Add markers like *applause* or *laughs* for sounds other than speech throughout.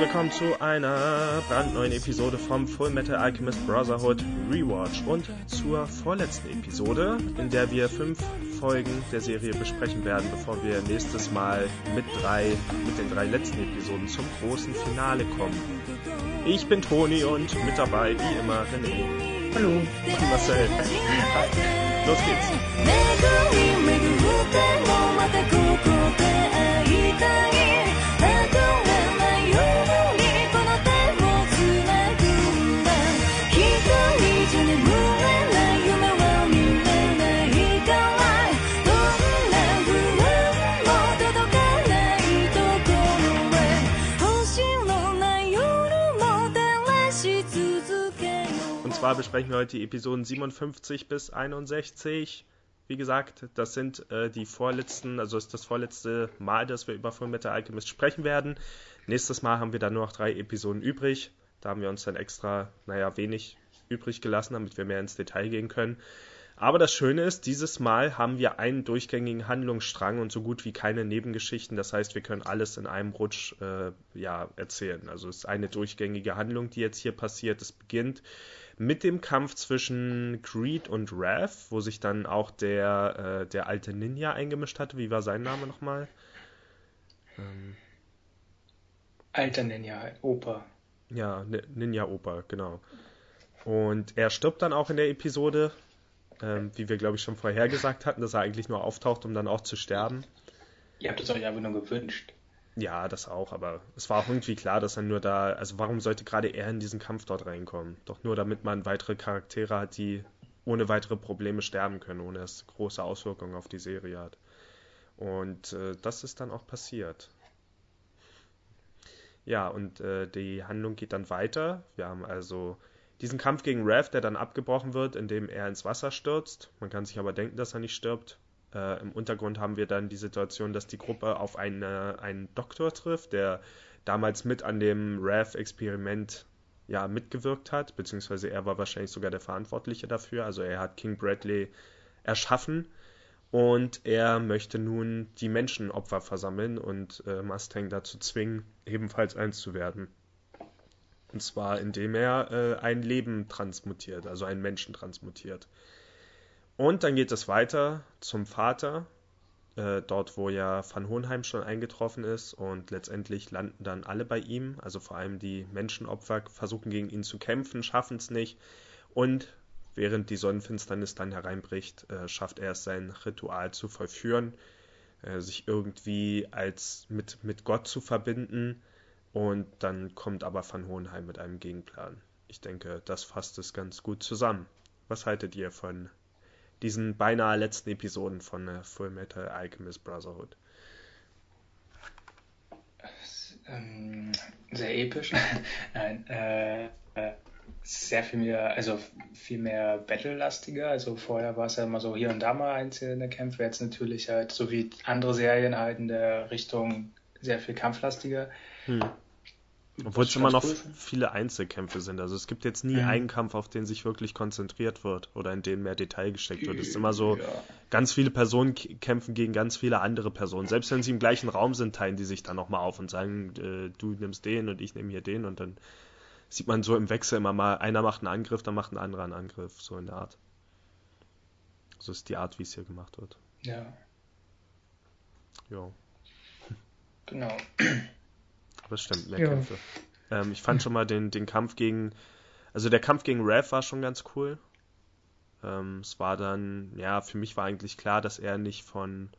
Willkommen zu einer brandneuen Episode vom Full Metal Alchemist Brotherhood Rewatch und zur vorletzten Episode, in der wir fünf Folgen der Serie besprechen werden, bevor wir nächstes Mal mit drei, mit den drei letzten Episoden zum großen Finale kommen. Ich bin Toni und mit dabei, wie immer, René. Hallo. Und Marcel. Hi. *laughs* Los geht's. Zwar besprechen wir heute die Episoden 57 bis 61. Wie gesagt, das sind äh, die vorletzten, also ist das vorletzte Mal, dass wir über Fullmetal Alchemist sprechen werden. Nächstes Mal haben wir dann nur noch drei Episoden übrig. Da haben wir uns dann extra, naja, wenig übrig gelassen, damit wir mehr ins Detail gehen können. Aber das Schöne ist, dieses Mal haben wir einen durchgängigen Handlungsstrang und so gut wie keine Nebengeschichten. Das heißt, wir können alles in einem Rutsch äh, ja, erzählen. Also es ist eine durchgängige Handlung, die jetzt hier passiert. Es beginnt mit dem Kampf zwischen Greed und Rav, wo sich dann auch der, äh, der alte Ninja eingemischt hatte. Wie war sein Name nochmal? Ähm, Alter Ninja, Opa. Ja, Ninja Opa, genau. Und er stirbt dann auch in der Episode, ähm, wie wir glaube ich schon vorher gesagt hatten, dass er eigentlich nur auftaucht, um dann auch zu sterben. Ihr habt es euch einfach nur gewünscht. Ja, das auch, aber es war auch irgendwie klar, dass er nur da, also warum sollte gerade er in diesen Kampf dort reinkommen? Doch nur damit man weitere Charaktere hat, die ohne weitere Probleme sterben können, ohne dass es große Auswirkungen auf die Serie hat. Und äh, das ist dann auch passiert. Ja, und äh, die Handlung geht dann weiter. Wir haben also diesen Kampf gegen Rev, der dann abgebrochen wird, indem er ins Wasser stürzt. Man kann sich aber denken, dass er nicht stirbt. Äh, Im Untergrund haben wir dann die Situation, dass die Gruppe auf eine, einen Doktor trifft, der damals mit an dem RAV-Experiment ja, mitgewirkt hat, beziehungsweise er war wahrscheinlich sogar der Verantwortliche dafür. Also er hat King Bradley erschaffen und er möchte nun die Menschenopfer versammeln und äh, Mustang dazu zwingen, ebenfalls eins zu werden. Und zwar indem er äh, ein Leben transmutiert, also einen Menschen transmutiert. Und dann geht es weiter zum Vater, äh, dort wo ja Van Hohenheim schon eingetroffen ist und letztendlich landen dann alle bei ihm, also vor allem die Menschenopfer versuchen gegen ihn zu kämpfen, schaffen es nicht und während die Sonnenfinsternis dann hereinbricht, äh, schafft er es sein Ritual zu vollführen, äh, sich irgendwie als mit, mit Gott zu verbinden und dann kommt aber Van Hohenheim mit einem Gegenplan. Ich denke, das fasst es ganz gut zusammen. Was haltet ihr von diesen beinahe letzten Episoden von äh, Full Metal Alchemist Brotherhood. Ähm, sehr episch. *laughs* Nein, äh, äh, sehr viel mehr, also viel mehr Battle-lastiger. Also vorher war es ja immer so hier und da mal einzelne Kämpfe, jetzt natürlich halt so wie andere Serien halt in der Richtung sehr viel kampflastiger. Hm. Obwohl es immer noch cool viele Einzelkämpfe sind. Also es gibt jetzt nie mhm. einen Kampf, auf den sich wirklich konzentriert wird oder in den mehr Detail gesteckt wird. Es ist immer so, ja. ganz viele Personen kämpfen gegen ganz viele andere Personen. Selbst wenn sie im gleichen Raum sind, teilen die sich dann nochmal auf und sagen, äh, du nimmst den und ich nehme hier den und dann sieht man so im Wechsel immer mal, einer macht einen Angriff, dann macht ein anderer einen Angriff, so in der Art. So ist die Art, wie es hier gemacht wird. Ja. Ja. Genau. Das stimmt, mehr ja. Kämpfe. Ähm, ich fand schon mal den, den Kampf gegen, also der Kampf gegen Rev war schon ganz cool. Ähm, es war dann, ja, für mich war eigentlich klar, dass er nicht von,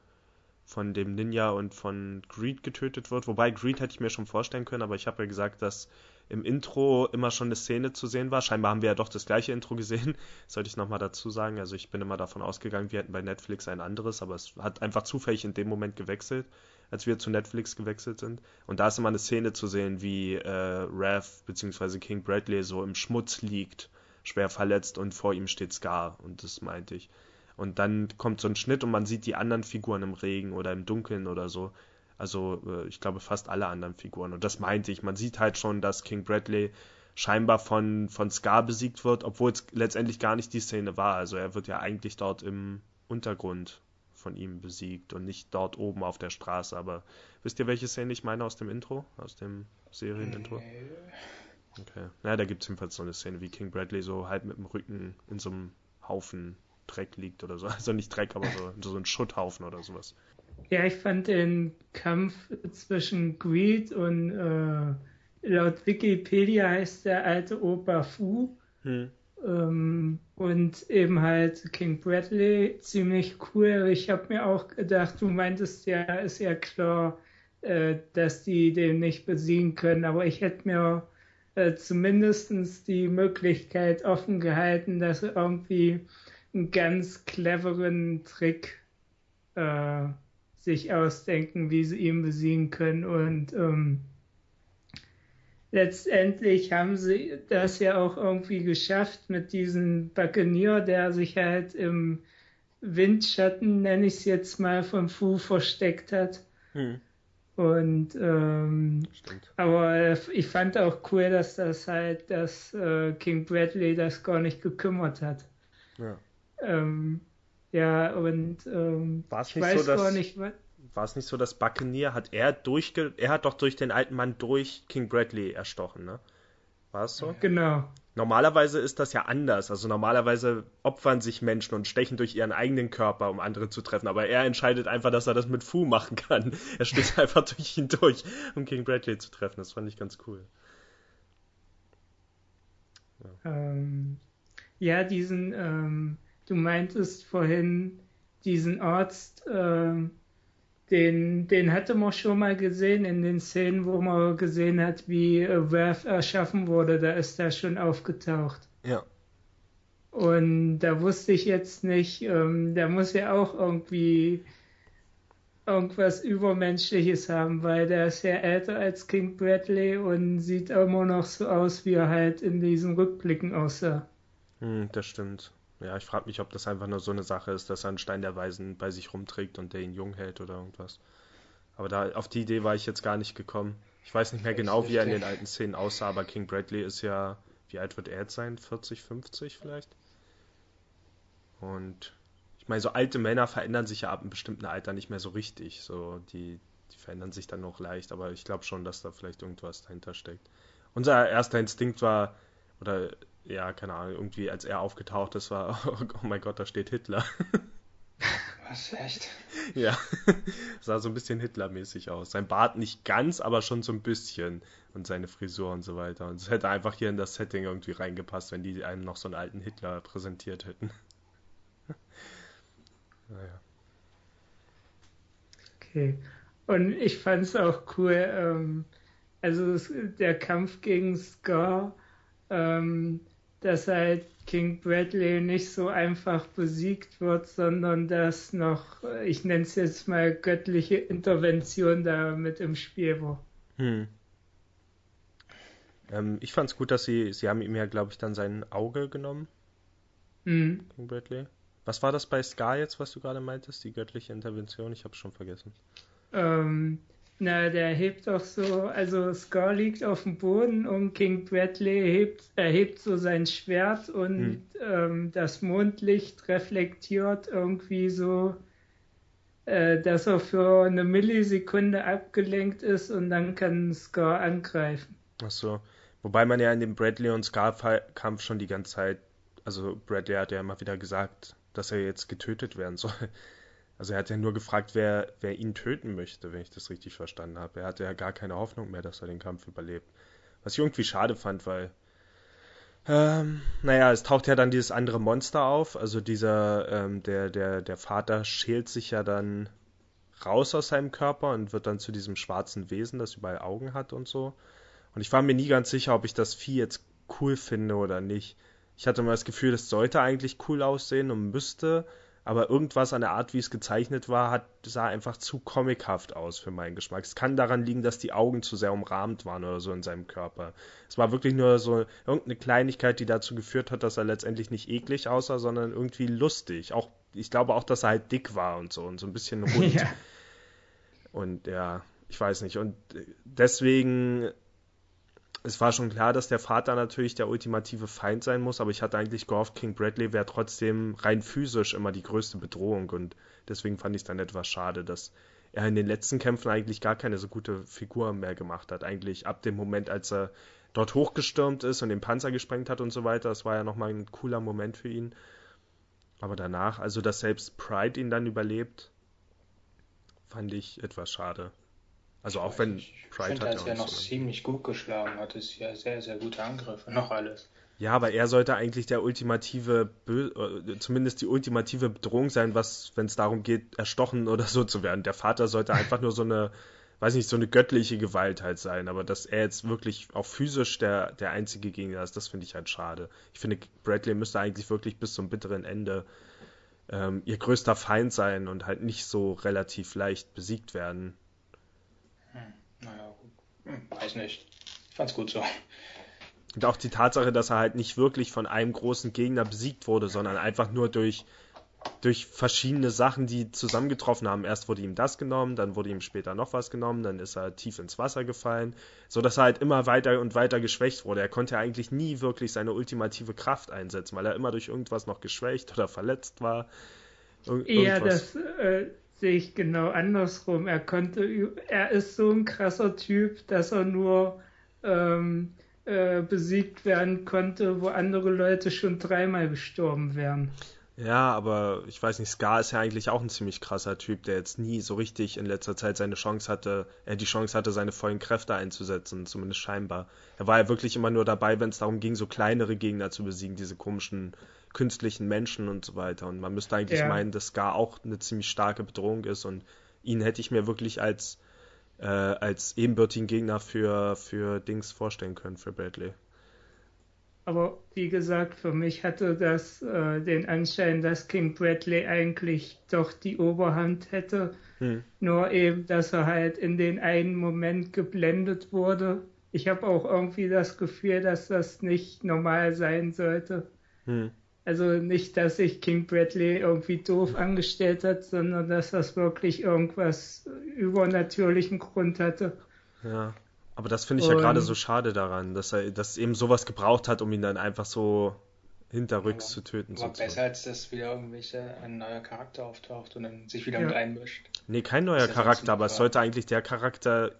von dem Ninja und von Greed getötet wird. Wobei Greed hätte ich mir schon vorstellen können, aber ich habe ja gesagt, dass im Intro immer schon eine Szene zu sehen war. Scheinbar haben wir ja doch das gleiche Intro gesehen, *laughs* sollte ich nochmal dazu sagen. Also ich bin immer davon ausgegangen, wir hätten bei Netflix ein anderes, aber es hat einfach zufällig in dem Moment gewechselt als wir zu Netflix gewechselt sind. Und da ist immer eine Szene zu sehen, wie äh, Rev bzw. King Bradley so im Schmutz liegt, schwer verletzt und vor ihm steht Scar. Und das meinte ich. Und dann kommt so ein Schnitt und man sieht die anderen Figuren im Regen oder im Dunkeln oder so. Also äh, ich glaube fast alle anderen Figuren. Und das meinte ich. Man sieht halt schon, dass King Bradley scheinbar von, von Scar besiegt wird, obwohl es letztendlich gar nicht die Szene war. Also er wird ja eigentlich dort im Untergrund von ihm besiegt und nicht dort oben auf der Straße. Aber wisst ihr, welche Szene ich meine aus dem Intro, aus dem Serienintro? Nee. Okay. Naja, da gibt es jedenfalls so eine Szene, wie King Bradley so halb mit dem Rücken in so einem Haufen Dreck liegt oder so. *laughs* Also nicht Dreck, aber so, so ein Schutthaufen oder sowas. Ja, ich fand den Kampf zwischen Greed und äh, laut Wikipedia heißt der alte Opa Fu. Hm. Ähm, und eben halt King Bradley ziemlich cool. Ich habe mir auch gedacht, du meintest ja, ist ja klar, äh, dass die den nicht besiegen können, aber ich hätte mir äh, zumindest die Möglichkeit offen gehalten, dass sie irgendwie einen ganz cleveren Trick äh, sich ausdenken, wie sie ihn besiegen können und ähm, letztendlich haben sie das ja auch irgendwie geschafft mit diesem Buccaneer, der sich halt im Windschatten, nenne ich es jetzt mal, von Fu versteckt hat. Hm. Und ähm, aber ich fand auch cool, dass das halt, dass äh, King Bradley das gar nicht gekümmert hat. Ja. Ähm, ja, und ähm, ich weiß so, gar nicht, was war es nicht so, dass Buccaneer hat er durchge er hat doch durch den alten Mann durch King Bradley erstochen, ne? War es so? Genau. Normalerweise ist das ja anders. Also normalerweise opfern sich Menschen und stechen durch ihren eigenen Körper, um andere zu treffen. Aber er entscheidet einfach, dass er das mit Fu machen kann. *laughs* Er stößt einfach durch ihn durch, um King Bradley zu treffen. Das fand ich ganz cool. Ja, ähm, ja diesen, ähm, du meintest vorhin diesen Arzt, ähm, den, den hatte man schon mal gesehen in den Szenen, wo man gesehen hat, wie Wrath erschaffen wurde. Da ist er schon aufgetaucht. Ja. Und da wusste ich jetzt nicht, ähm, da muss ja auch irgendwie irgendwas Übermenschliches haben, weil der ist ja älter als King Bradley und sieht immer noch so aus, wie er halt in diesen Rückblicken aussah. Hm, das stimmt. Ja, ich frage mich, ob das einfach nur so eine Sache ist, dass er einen Stein der Weisen bei sich rumträgt und der ihn jung hält oder irgendwas. Aber da auf die Idee war ich jetzt gar nicht gekommen. Ich weiß nicht mehr genau, wie er in den alten Szenen aussah, aber King Bradley ist ja, wie alt wird er jetzt sein? 40, 50 vielleicht? Und ich meine, so alte Männer verändern sich ja ab einem bestimmten Alter nicht mehr so richtig. So, die, die verändern sich dann noch leicht, aber ich glaube schon, dass da vielleicht irgendwas dahinter steckt. Unser erster Instinkt war, oder ja, keine Ahnung, irgendwie als er aufgetaucht ist, war, *laughs* oh mein Gott, da steht Hitler. *laughs* Was, echt? Ja, *laughs* sah so ein bisschen Hitlermäßig aus. Sein Bart nicht ganz, aber schon so ein bisschen. Und seine Frisur und so weiter. Und es hätte einfach hier in das Setting irgendwie reingepasst, wenn die einem noch so einen alten Hitler präsentiert hätten. naja. Okay. Und ich fand es auch cool, ähm, also der Kampf gegen Scar, ähm, dass halt King Bradley nicht so einfach besiegt wird, sondern dass noch, ich nenne es jetzt mal göttliche Intervention da mit im Spiel war. Hm. Ähm, ich fand es gut, dass sie, sie haben ihm ja, glaube ich, dann sein Auge genommen. Mhm. King Bradley. Was war das bei Scar jetzt, was du gerade meintest, die göttliche Intervention? Ich habe es schon vergessen. Ähm, na, der hebt doch so, also Scar liegt auf dem Boden und King Bradley hebt, erhebt so sein Schwert und hm. ähm, das Mondlicht reflektiert irgendwie so, äh, dass er für eine Millisekunde abgelenkt ist und dann kann Scar angreifen. Ach so. Wobei man ja in dem Bradley und Scar-Kampf schon die ganze Zeit, also Bradley hat ja immer wieder gesagt, dass er jetzt getötet werden soll. Also er hat ja nur gefragt, wer, wer ihn töten möchte, wenn ich das richtig verstanden habe. Er hatte ja gar keine Hoffnung mehr, dass er den Kampf überlebt. Was ich irgendwie schade fand, weil ähm, naja, es taucht ja dann dieses andere Monster auf. Also dieser, ähm, der, der, der Vater schält sich ja dann raus aus seinem Körper und wird dann zu diesem schwarzen Wesen, das überall Augen hat und so. Und ich war mir nie ganz sicher, ob ich das Vieh jetzt cool finde oder nicht. Ich hatte mal das Gefühl, das sollte eigentlich cool aussehen und müsste, aber irgendwas an der Art, wie es gezeichnet war, hat, sah einfach zu comichaft aus für meinen Geschmack. Es kann daran liegen, dass die Augen zu sehr umrahmt waren oder so in seinem Körper. Es war wirklich nur so irgendeine Kleinigkeit, die dazu geführt hat, dass er letztendlich nicht eklig aussah, sondern irgendwie lustig. Auch, ich glaube auch, dass er halt dick war und so und so ein bisschen rund. *laughs* Ja. Und ja, ich weiß nicht. Und deswegen es war schon klar, dass der Vater natürlich der ultimative Feind sein muss, aber ich hatte eigentlich gehofft, King Bradley wäre trotzdem rein physisch immer die größte Bedrohung und deswegen fand ich es dann etwas schade, dass er in den letzten Kämpfen eigentlich gar keine so gute Figur mehr gemacht hat. Eigentlich ab dem Moment, als er dort hochgestürmt ist und den Panzer gesprengt hat und so weiter, das war ja nochmal ein cooler Moment für ihn. Aber danach, also dass selbst Pride ihn dann überlebt, fand ich etwas schade. Also auch wenn ich Pride finde, hat als er noch so ziemlich gut geschlagen hat, ist ja sehr, sehr gute Angriffe, noch alles. Ja, aber er sollte eigentlich der ultimative, äh, zumindest die ultimative Bedrohung sein, was, wenn es darum geht, erstochen oder so zu werden. Der Vater sollte einfach nur so eine, weiß nicht, so eine göttliche Gewalt halt sein. Aber dass er jetzt wirklich auch physisch der, der einzige Gegner ist, das finde ich halt schade. Ich finde, Bradley müsste eigentlich wirklich bis zum bitteren Ende ähm, ihr größter Feind sein und halt nicht so relativ leicht besiegt werden. Hm, naja, hm, weiß nicht. Ich fand's gut so. Und auch die Tatsache, dass er halt nicht wirklich von einem großen Gegner besiegt wurde, sondern einfach nur durch, durch verschiedene Sachen, die zusammengetroffen haben. Erst wurde ihm das genommen, dann wurde ihm später noch was genommen, dann ist er tief ins Wasser gefallen, so dass er halt immer weiter und weiter geschwächt wurde. Er konnte eigentlich nie wirklich seine ultimative Kraft einsetzen, weil er immer durch irgendwas noch geschwächt oder verletzt war. Ir ja, das äh, sehe ich genau andersrum. Er konnte, er ist so ein krasser Typ, dass er nur ähm, äh, besiegt werden konnte, wo andere Leute schon dreimal gestorben wären. Ja, aber ich weiß nicht, Scar ist ja eigentlich auch ein ziemlich krasser Typ, der jetzt nie so richtig in letzter Zeit seine Chance hatte, er die Chance hatte, seine vollen Kräfte einzusetzen, zumindest scheinbar. Er war ja wirklich immer nur dabei, wenn es darum ging, so kleinere Gegner zu besiegen, diese komischen künstlichen Menschen und so weiter. Und man müsste eigentlich ja. meinen, dass Scar auch eine ziemlich starke Bedrohung ist und ihn hätte ich mir wirklich als äh, als ebenbürtigen Gegner für, für Dings vorstellen können, für Bradley. Aber wie gesagt, für mich hatte das äh, den Anschein, dass King Bradley eigentlich doch die Oberhand hätte. Hm. Nur eben, dass er halt in den einen Moment geblendet wurde. Ich habe auch irgendwie das Gefühl, dass das nicht normal sein sollte. Hm. Also nicht, dass sich King Bradley irgendwie doof angestellt hat, sondern dass das wirklich irgendwas übernatürlichen Grund hatte. Ja, aber das finde ich Und, ja gerade so schade daran, dass er dass eben sowas gebraucht hat, um ihn dann einfach so hinterrücks ja, zu töten. War besser, als dass wieder irgendwelche ein neuer Charakter auftaucht und dann sich wieder ja. mit einmischt. Nee, kein neuer Charakter, aber es sollte eigentlich der Charakter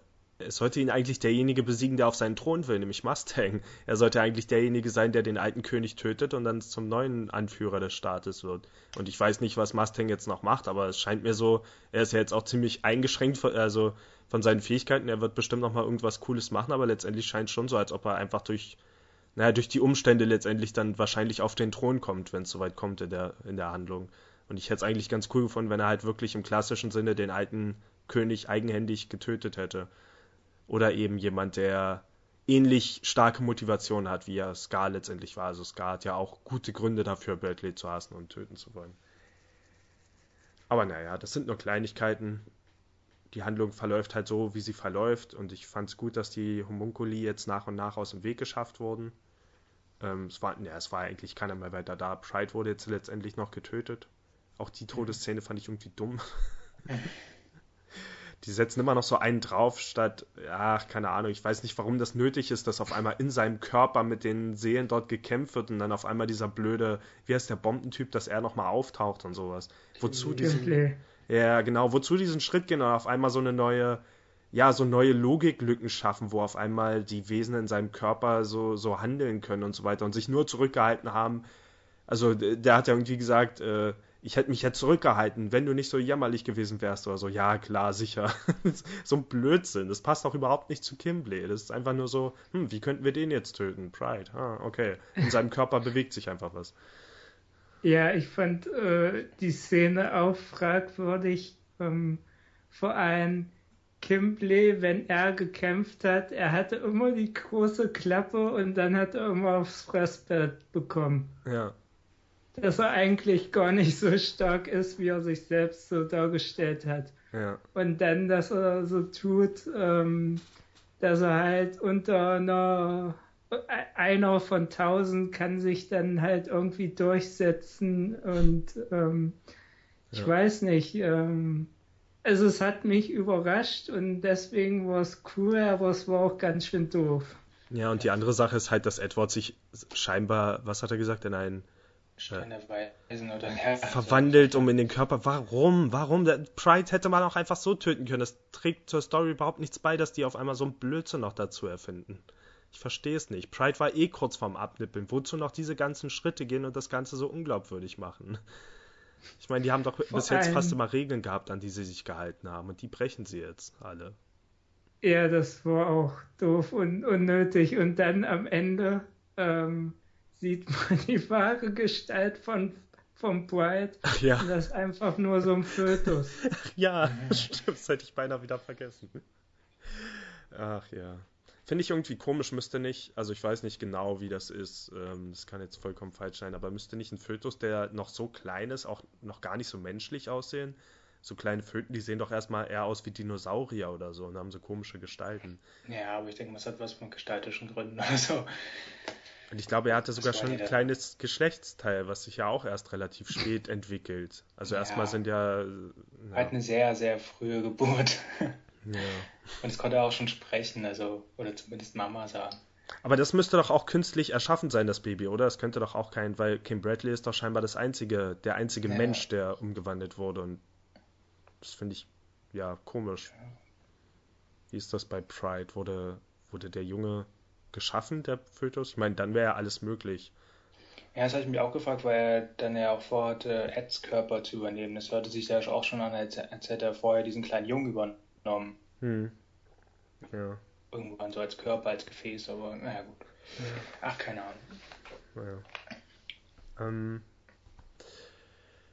es sollte ihn eigentlich derjenige besiegen, der auf seinen Thron will, nämlich Mustang. Er sollte eigentlich derjenige sein, der den alten König tötet und dann zum neuen Anführer des Staates wird. Und ich weiß nicht, was Mustang jetzt noch macht, aber es scheint mir so, er ist ja jetzt auch ziemlich eingeschränkt, also von seinen Fähigkeiten. Er wird bestimmt noch mal irgendwas Cooles machen, aber letztendlich scheint es schon so, als ob er einfach durch, naja, durch die Umstände letztendlich dann wahrscheinlich auf den Thron kommt, wenn es soweit kommt in der, in der Handlung. Und ich hätte es eigentlich ganz cool gefunden, wenn er halt wirklich im klassischen Sinne den alten König eigenhändig getötet hätte. Oder eben jemand, der ähnlich starke Motivation hat, wie er Scar letztendlich war. Also Scar hat ja auch gute Gründe dafür, Bradley zu hassen und töten zu wollen. Aber naja, das sind nur Kleinigkeiten. Die Handlung verläuft halt so, wie sie verläuft. Und ich fand es gut, dass die Homunculi jetzt nach und nach aus dem Weg geschafft wurden. Ähm, es, war, ja, es war eigentlich keiner mehr weiter da. Pride wurde jetzt letztendlich noch getötet. Auch die Todesszene fand ich irgendwie dumm. *laughs* die setzen immer noch so einen drauf, statt, ja, keine Ahnung, ich weiß nicht, warum das nötig ist, dass auf einmal in seinem Körper mit den Seelen dort gekämpft wird und dann auf einmal dieser blöde, wie heißt der Bombentyp, dass er nochmal auftaucht und sowas. Wozu diesen. Ja, genau, wozu diesen Schritt gehen und auf einmal so eine neue, ja, so neue Logiklücken schaffen, wo auf einmal die Wesen in seinem Körper so, so handeln können und so weiter und sich nur zurückgehalten haben. Also, der hat ja irgendwie gesagt, äh, ich hätte mich jetzt zurückgehalten, wenn du nicht so jämmerlich gewesen wärst oder so. Ja, klar, sicher. *laughs* so ein Blödsinn. Das passt auch überhaupt nicht zu Kimbley. Das ist einfach nur so, hm, wie könnten wir den jetzt töten? Pride. Ah, okay. In seinem Körper bewegt sich einfach was. Ja, ich fand äh, die Szene auch fragwürdig. Ähm, vor allem Kimbley, wenn er gekämpft hat, er hatte immer die große Klappe und dann hat er immer aufs Fressbett bekommen. Ja dass er eigentlich gar nicht so stark ist, wie er sich selbst so dargestellt hat. Ja. Und dann, dass er so tut, ähm, dass er halt unter einer einer von tausend kann sich dann halt irgendwie durchsetzen und ähm, ich ja. weiß nicht, ähm, also es hat mich überrascht und deswegen war es cool, aber es war auch ganz schön doof. Ja, und die andere Sache ist halt, dass Edward sich scheinbar, was hat er gesagt, in einen äh, verwandelt, um in den Körper. Warum? Warum? Pride hätte man auch einfach so töten können. Das trägt zur Story überhaupt nichts bei, dass die auf einmal so ein Blödsinn noch dazu erfinden. Ich verstehe es nicht. Pride war eh kurz vorm Abnippeln. Wozu noch diese ganzen Schritte gehen und das Ganze so unglaubwürdig machen? Ich meine, die haben doch Vor bis jetzt fast immer Regeln gehabt, an die sie sich gehalten haben. Und die brechen sie jetzt alle. Ja, das war auch doof und unnötig. Und dann am Ende ähm, sieht man die wahre Gestalt von vom Pride. Ach ja. Und das ist einfach nur so ein Fötus. Ach ja, stimmt, das hätte ich beinahe wieder vergessen. Ach ja. Finde ich irgendwie komisch, müsste nicht, also ich weiß nicht genau, wie das ist, ähm, das kann jetzt vollkommen falsch sein, aber müsste nicht ein Fötus, der noch so klein ist, auch noch gar nicht so menschlich aussehen? So kleine Föten, die sehen doch erstmal eher aus wie Dinosaurier oder so und haben so komische Gestalten. Ja, aber ich denke, das hat was von gestaltischen Gründen oder so. Und ich glaube, er hatte sogar schon ein kleines Geschlechtsteil, was sich ja auch erst relativ spät entwickelt. Also ja, erstmal sind ja. Na. Hat eine sehr, sehr frühe Geburt. Ja. Und es konnte auch schon sprechen, also, oder zumindest Mama sagen. Aber das müsste doch auch künstlich erschaffen sein, das Baby, oder? Es könnte doch auch kein, weil Kim Bradley ist doch scheinbar das einzige, der einzige ja. Mensch, der umgewandelt wurde. Und das finde ich ja komisch. Wie ist das bei Pride? Wurde, wurde der Junge geschaffen, der Fötus? Ich meine, dann wäre ja alles möglich. Ja, das habe ich mich auch gefragt, weil er dann ja auch vorhatte, Eds Körper zu übernehmen. Das hörte sich ja auch schon an, als, als hätte er vorher diesen kleinen Jungen übernommen. Hm. Ja. Irgendwann so als Körper, als Gefäß, aber naja gut. Ja. Ach, keine Ahnung. Naja. Ähm,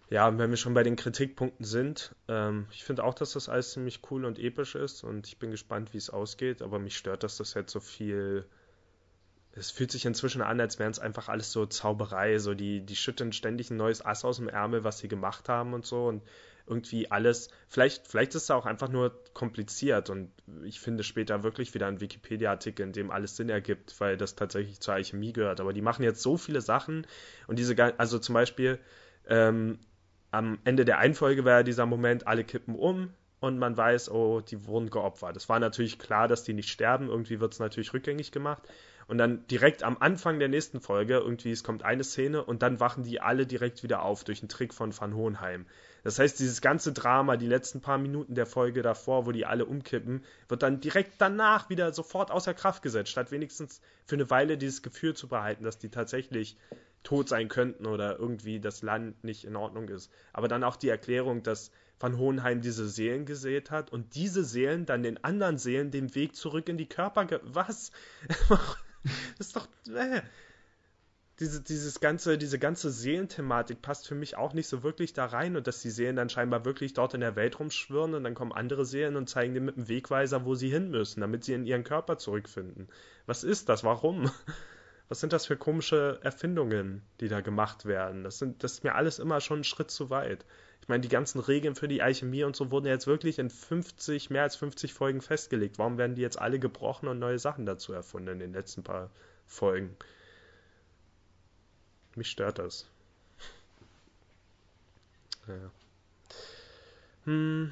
ja, und wenn wir schon bei den Kritikpunkten sind, ähm, ich finde auch, dass das alles ziemlich cool und episch ist und ich bin gespannt, wie es ausgeht, aber mich stört, dass das jetzt so viel. Es fühlt sich inzwischen an, als wären es einfach alles so Zauberei, so die, die schütten ständig ein neues Ass aus dem Ärmel, was sie gemacht haben und so und irgendwie alles, vielleicht, vielleicht ist es auch einfach nur kompliziert und ich finde später wirklich wieder einen Wikipedia-Artikel, in dem alles Sinn ergibt, weil das tatsächlich zur Alchemie gehört. Aber die machen jetzt so viele Sachen und diese, also zum Beispiel, ähm, am Ende der Einfolge ja dieser Moment, alle kippen um und man weiß, oh, die wurden geopfert. Es war natürlich klar, dass die nicht sterben, irgendwie wird es natürlich rückgängig gemacht. Und dann direkt am Anfang der nächsten Folge, irgendwie, es kommt eine Szene und dann wachen die alle direkt wieder auf durch einen Trick von Van Hohenheim. Das heißt, dieses ganze Drama, die letzten paar Minuten der Folge davor, wo die alle umkippen, wird dann direkt danach wieder sofort außer Kraft gesetzt, statt wenigstens für eine Weile dieses Gefühl zu behalten, dass die tatsächlich tot sein könnten oder irgendwie das Land nicht in Ordnung ist. Aber dann auch die Erklärung, dass Van Hohenheim diese Seelen gesät hat und diese Seelen dann den anderen Seelen den Weg zurück in die Körper. Was? *laughs* *laughs* das ist doch. Äh diese, dieses ganze, diese ganze Seelenthematik passt für mich auch nicht so wirklich da rein und dass die Seelen dann scheinbar wirklich dort in der Welt rumschwirren und dann kommen andere Seelen und zeigen dir mit dem Wegweiser, wo sie hin müssen, damit sie in ihren Körper zurückfinden. Was ist das? Warum? *laughs* Was sind das für komische Erfindungen, die da gemacht werden? Das, sind, das ist mir alles immer schon ein Schritt zu weit. Ich meine, die ganzen Regeln für die Alchemie und so wurden jetzt wirklich in 50, mehr als 50 Folgen festgelegt. Warum werden die jetzt alle gebrochen und neue Sachen dazu erfunden in den letzten paar Folgen? Mich stört das. Ja. Hm.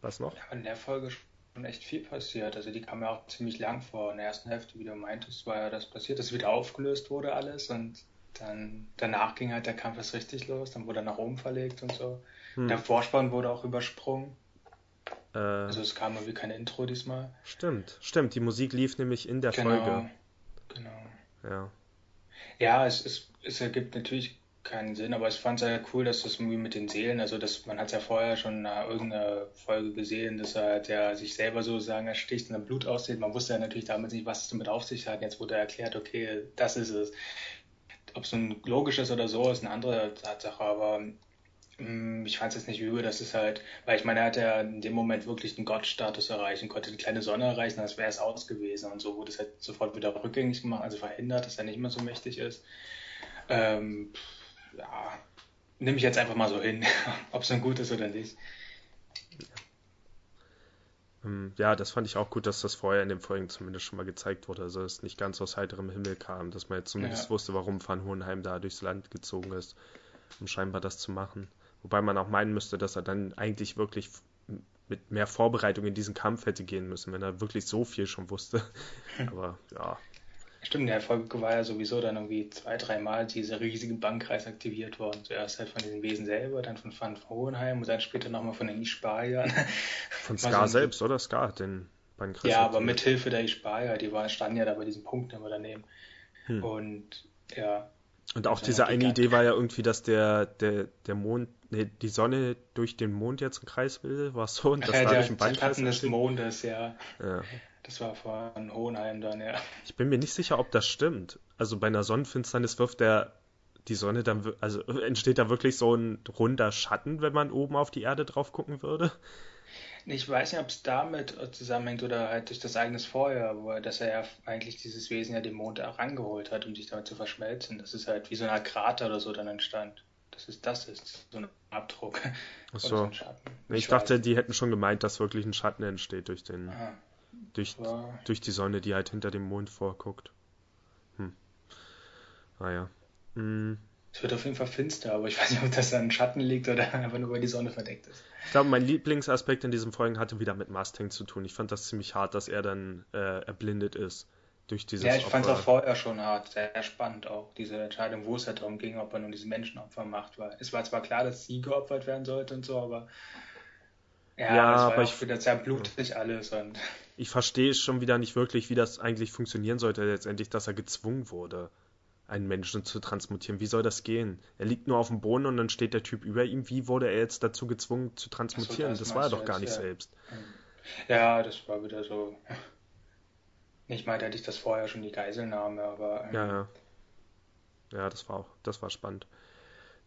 Was noch? Ja, in der Folge schon echt viel passiert. Also die kam ja auch ziemlich lang vor. In der ersten Hälfte, wie du meintest, war ja das passiert, dass wieder aufgelöst wurde alles und dann danach ging halt der Kampf erst richtig los. Dann wurde er nach oben verlegt und so. Hm. Der Vorspann wurde auch übersprungen. Äh, also es kam irgendwie kein Intro diesmal. Stimmt, stimmt. Die Musik lief nämlich in der genau, Folge. Genau. Ja. Ja, es, es, es ergibt natürlich keinen Sinn, aber ich fand es ja cool, dass das irgendwie mit den Seelen, also das, man hat es ja vorher schon in irgendeiner Folge gesehen, dass er halt ja sich selber sozusagen ersticht und dann Blut aussieht. Man wusste ja natürlich damals nicht, was es damit auf sich hat. Jetzt wurde erklärt, okay, das ist es. Ob es nun logisch ist oder so, ist eine andere Tatsache, aber hm, ich fand es jetzt nicht übel, dass es halt, weil ich meine, er hat ja in dem Moment wirklich den Gottstatus erreichen, konnte die kleine Sonne erreichen, das wäre es aus gewesen und so wurde es halt sofort wieder rückgängig gemacht, also verhindert, dass er nicht mehr so mächtig ist. Ähm, ja, nehme ich jetzt einfach mal so hin, *laughs* ob es dann gut ist oder nicht. Ähm, ja, das fand ich auch gut, dass das vorher in den Folgen zumindest schon mal gezeigt wurde, also es nicht ganz aus heiterem Himmel kam, dass man jetzt zumindest ja. wusste, warum Van Hohenheim da durchs Land gezogen ist, um scheinbar das zu machen. Wobei man auch meinen müsste, dass er dann eigentlich wirklich mit mehr Vorbereitung in diesen Kampf hätte gehen müssen, wenn er wirklich so viel schon wusste. *laughs* Aber ja. Stimmt, der Folge war ja sowieso dann irgendwie zwei, dreimal dieser riesige Bankkreis aktiviert worden. Zuerst halt von den Wesen selber, dann von Van Hohenheim und dann später nochmal von den Ispariern. *laughs* Von Scar so selbst, oder? Scar hat den Bankkreis Ja, aktiviert. aber mit Hilfe der Isparier, die waren, standen ja da bei diesen Punkten immer daneben. Hm. Und ja. Und auch diese eine Idee war ja irgendwie, dass der, der, der Mond, nee, die Sonne durch den Mond jetzt einen Kreis bildet, war so und das ja, war der, durch den Bankkreis. des Mondes, ja. ja. Das war von Hohenheim dann, ja. Ich bin mir nicht sicher, ob das stimmt. Also bei einer Sonnenfinsternis wirft der die Sonne dann, also *laughs* entsteht da wirklich so ein runder Schatten, wenn man oben auf die Erde drauf gucken würde? Ich weiß nicht, ob es damit zusammenhängt oder halt durch das eigenes Feuer, wo er, dass er ja eigentlich dieses Wesen ja den Mond rangeholt hat, um sich damit zu verschmelzen. Das ist halt wie so Art Krater oder so dann entstand. Das ist das ist so ein Abdruck. Ach so. so ich, ich dachte, die hätten schon gemeint, dass wirklich ein Schatten entsteht durch den. Aha durch, ja. durch die Sonne, die halt hinter dem Mond vorguckt. Hm. Naja. Ah, hm. Es wird auf jeden Fall finster, aber ich weiß nicht, ob das an Schatten liegt oder einfach nur, weil die Sonne verdeckt ist. Ich glaube, mein Lieblingsaspekt in diesem Folgen hatte wieder mit Mustang zu tun. Ich fand das ziemlich hart, dass er dann äh, erblindet ist durch dieses Ja, ich fand es auch vorher schon hart, sehr spannend auch, diese Entscheidung, wo es halt darum ging, ob er nun diese Menschenopfer macht. Weil es war zwar klar, dass sie geopfert werden sollte und so, aber ja, ja aber ich finde das ja blutig alles und *laughs* ich verstehe schon wieder nicht wirklich, wie das eigentlich funktionieren sollte letztendlich, dass er gezwungen wurde, einen Menschen zu transmutieren. Wie soll das gehen? Er liegt nur auf dem Boden und dann steht der Typ über ihm. Wie wurde er jetzt dazu gezwungen zu transmutieren? So, das, das war er doch gar nicht ja. selbst. Ja, das war wieder so. Ich meinte, hätte ich das vorher schon die Geiselnahme, aber. Ähm, ja, ja. Ja, das war auch, das war spannend.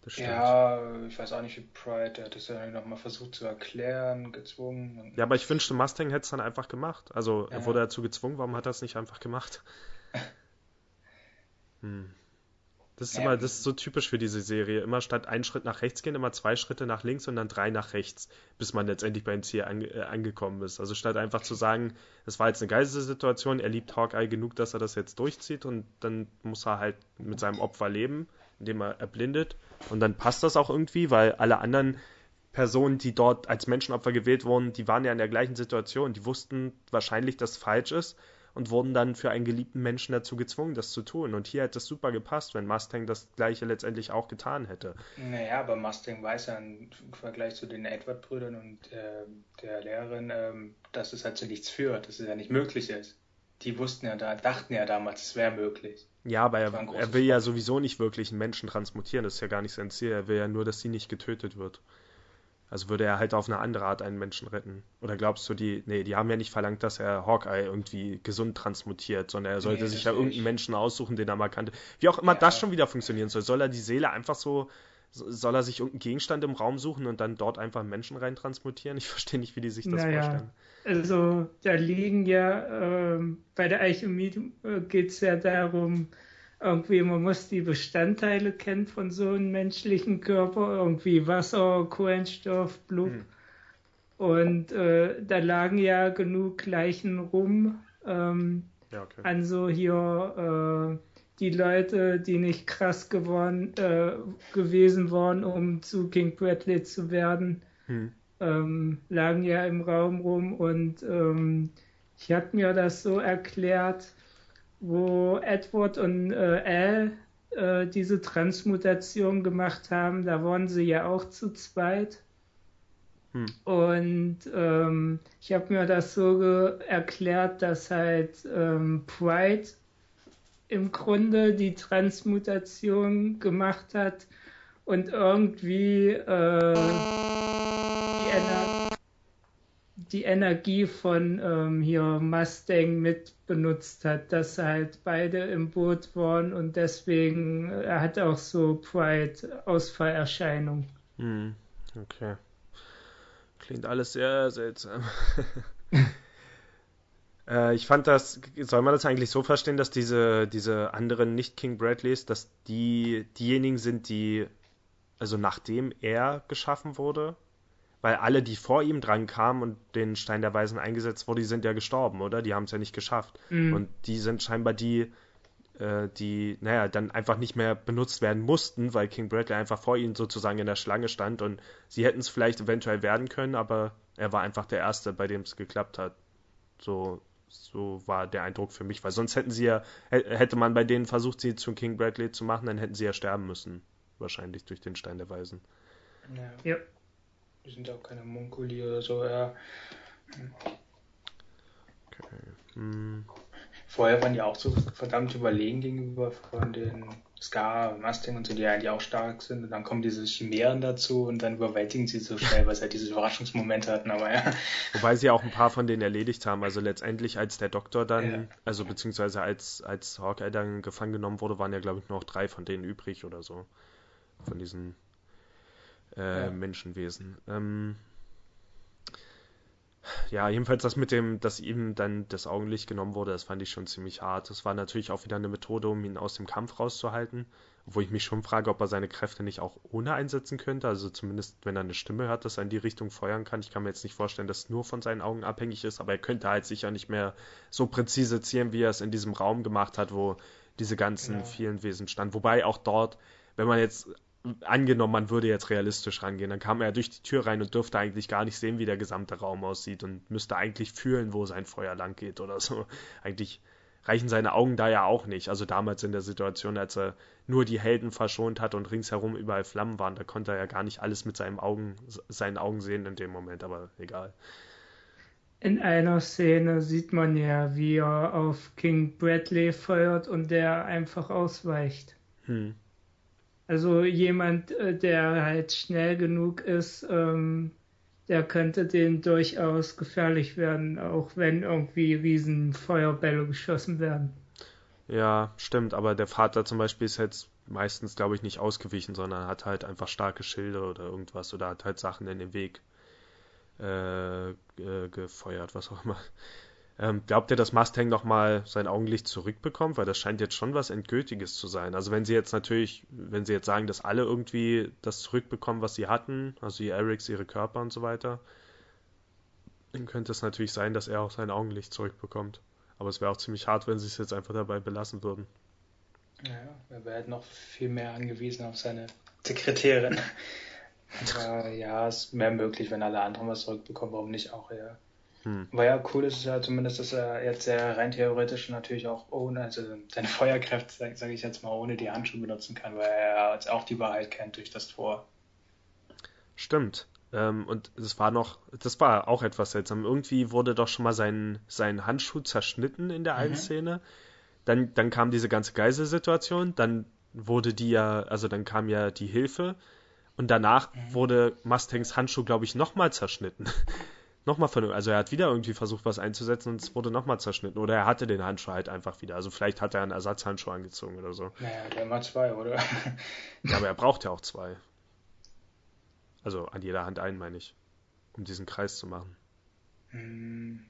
Ja, ich weiß auch nicht, wie Pride, der hat es ja nochmal versucht zu erklären, gezwungen. Ja, aber ich wünschte, Mustang hätte es dann einfach gemacht. Also er wurde dazu gezwungen, warum hat er es nicht einfach gemacht? *laughs* hm. Das ist ja, immer, das ist so typisch für diese Serie. Immer statt einen Schritt nach rechts gehen, immer zwei Schritte nach links und dann drei nach rechts, bis man letztendlich beim Ziel ange äh, angekommen ist. Also statt einfach zu sagen, es war jetzt eine geistige Situation, er liebt Hawkeye genug, dass er das jetzt durchzieht und dann muss er halt mit seinem Opfer leben indem er erblindet. Und dann passt das auch irgendwie, weil alle anderen Personen, die dort als Menschenopfer gewählt wurden, die waren ja in der gleichen Situation. Die wussten wahrscheinlich, dass falsch ist und wurden dann für einen geliebten Menschen dazu gezwungen, das zu tun. Und hier hätte es super gepasst, wenn Mustang das gleiche letztendlich auch getan hätte. Naja, aber Mustang weiß ja im Vergleich zu den Edward-Brüdern und äh, der Lehrerin, äh, dass es halt zu nichts führt, dass es ja nicht möglich ist. Die wussten ja da, dachten ja damals, es wäre möglich. Ja, aber er, er will ja sowieso nicht wirklich einen Menschen transmutieren, das ist ja gar nicht sein Ziel. Er will ja nur, dass sie nicht getötet wird. Also würde er halt auf eine andere Art einen Menschen retten. Oder glaubst du, die, nee, die haben ja nicht verlangt, dass er Hawkeye irgendwie gesund transmutiert, sondern er sollte nee, sich ja irgendeinen Menschen aussuchen, den er mal kannte. Wie auch immer ja. das schon wieder funktionieren soll. Soll er die Seele einfach so, soll er sich irgendeinen Gegenstand im Raum suchen und dann dort einfach Menschen rein transmutieren? Ich *laughs* verstehe nicht, wie die sich das naja, vorstellen. Also da liegen ja, äh, bei der Alchemie äh, geht es ja darum, irgendwie, man muss die Bestandteile kennen von so einem menschlichen Körper, irgendwie Wasser, Kohlenstoff, Blut. Hm. Und äh, da lagen ja genug Leichen rum ähm, ja, okay. an so hier äh, die Leute, die nicht krass geworden, äh, gewesen waren, um zu King Bradley zu werden. Hm ähm, lagen ja im Raum rum und ähm, ich hatte mir das so erklärt, wo Edward und äh, Al äh, diese Transmutation gemacht haben, da waren sie ja auch zu zweit. Hm. Und ähm, ich habe mir das so erklärt, dass halt ähm, Pride im Grunde die Transmutation gemacht hat und irgendwie äh, Ener die Energie von ähm, hier Mustang mit benutzt hat, dass halt beide im Boot waren und deswegen er hat auch so Pride-Ausfallerscheinung. Hm, okay. Klingt alles sehr seltsam. *laughs* äh, ich fand das, soll man das eigentlich so verstehen, dass diese, diese anderen Nicht-King Bradleys, dass die diejenigen sind, die, also nachdem er geschaffen wurde, weil alle, die vor ihm dran kamen und den Stein der Weisen eingesetzt wurde, die sind ja gestorben, oder? Die haben es ja nicht geschafft. Mhm. Und die sind scheinbar die, äh, die, naja, dann einfach nicht mehr benutzt werden mussten, weil King Bradley einfach vor ihnen sozusagen in der Schlange stand und sie hätten es vielleicht eventuell werden können, aber Er war einfach der Erste, bei dem es geklappt hat. So, so war der Eindruck für mich, weil sonst hätten sie ja, hätte man bei denen versucht, sie zu King Bradley zu machen, dann hätten sie ja sterben müssen. Wahrscheinlich durch den Stein der Weisen. Ja. ja. Die sind ja auch keine Munkuli oder so, ja. Okay. Hm. Vorher waren die auch so verdammt überlegen gegenüber von den Scar, Mustang und so, die ja eigentlich auch stark sind. Und dann kommen diese Chimären dazu und dann überwältigen sie so schnell, weil sie halt diese Überraschungsmomente hatten, aber ja. Wobei sie auch ein paar von denen erledigt haben. Also letztendlich, als der Doktor dann, ja. also beziehungsweise als, als Hawkeye dann gefangen genommen wurde, waren ja, glaube ich, nur noch drei von denen übrig oder so. Von diesen äh, ja. Menschenwesen. Ähm, ja, jedenfalls das mit dem, dass ihm dann das Augenlicht genommen wurde, das fand ich schon ziemlich hart. Das war natürlich auch wieder eine Methode, um ihn aus dem Kampf rauszuhalten. Obwohl ich mich schon frage, ob er seine Kräfte nicht auch ohne einsetzen könnte. Also zumindest, wenn er eine Stimme hört, dass er in die Richtung feuern kann. Ich kann mir jetzt nicht vorstellen, dass es nur von seinen Augen abhängig ist, aber er könnte halt sicher nicht mehr so präzise zielen, wie er es in diesem Raum gemacht hat, wo diese ganzen genau. vielen Wesen standen. Wobei auch dort, wenn man jetzt angenommen, man würde jetzt realistisch rangehen, dann kam er durch die Tür rein und dürfte eigentlich gar nicht sehen, wie der gesamte Raum aussieht und müsste eigentlich fühlen, wo sein Feuer lang geht oder so. Eigentlich reichen seine Augen da ja auch nicht. Also damals in der Situation, als er nur die Helden verschont hat und ringsherum überall Flammen waren, da konnte er ja gar nicht alles mit seinen Augen, seinen Augen sehen in dem Moment, aber egal. In einer Szene sieht man ja, wie er auf King Bradley feuert und der einfach ausweicht. Hm. Also jemand, äh, der halt schnell genug ist, ähm, der könnte den durchaus gefährlich werden, auch wenn irgendwie riesen Feuerbälle geschossen werden. Ja, stimmt, aber der Vater zum Beispiel ist jetzt meistens, glaube ich, nicht ausgewichen, sondern hat halt einfach starke Schilde oder irgendwas oder hat halt Sachen in den Weg äh, gefeuert, was auch immer. Ähm, glaubt ihr, dass Mustang nochmal sein Augenlicht zurückbekommt? Weil das scheint jetzt schon was Endgültiges zu sein. Also wenn sie jetzt natürlich, wenn sie jetzt sagen, dass alle irgendwie das zurückbekommen, was sie hatten, also die Erics, ihre Körper und so weiter, dann könnte es natürlich sein, dass er auch sein Augenlicht zurückbekommt. Aber es wäre auch ziemlich hart, wenn sie es jetzt einfach dabei belassen würden. Ja, er wäre halt noch viel mehr angewiesen auf seine Sekretärin. *laughs* Aber ja, es wäre möglich, wenn alle anderen was zurückbekommen, warum nicht auch er? Hm. Aber ja, cool ist es ja zumindest, dass er jetzt sehr rein theoretisch natürlich auch ohne, also seine Feuerkräfte, sage sag ich jetzt mal, ohne die Handschuhe benutzen kann, weil er jetzt auch die Wahrheit kennt durch das Tor. Stimmt. Ähm, und es war noch, das war auch etwas seltsam. Irgendwie wurde doch schon mal sein, sein Handschuh zerschnitten in der einen mhm. Szene. Dann, dann kam diese ganze Geiselsituation, dann wurde die ja, also dann kam ja die Hilfe und danach mhm. wurde Mustangs Handschuh, glaube ich, nochmal zerschnitten *laughs* nochmal von, also er hat wieder irgendwie versucht, was einzusetzen und es wurde nochmal zerschnitten. Oder er hatte den Handschuh halt einfach wieder. Also vielleicht hat er einen Ersatzhandschuh angezogen oder so. Naja, der immer zwei, oder? ja, aber er braucht ja auch zwei. Also an jeder Hand einen, meine ich. Um diesen Kreis zu machen. Hm.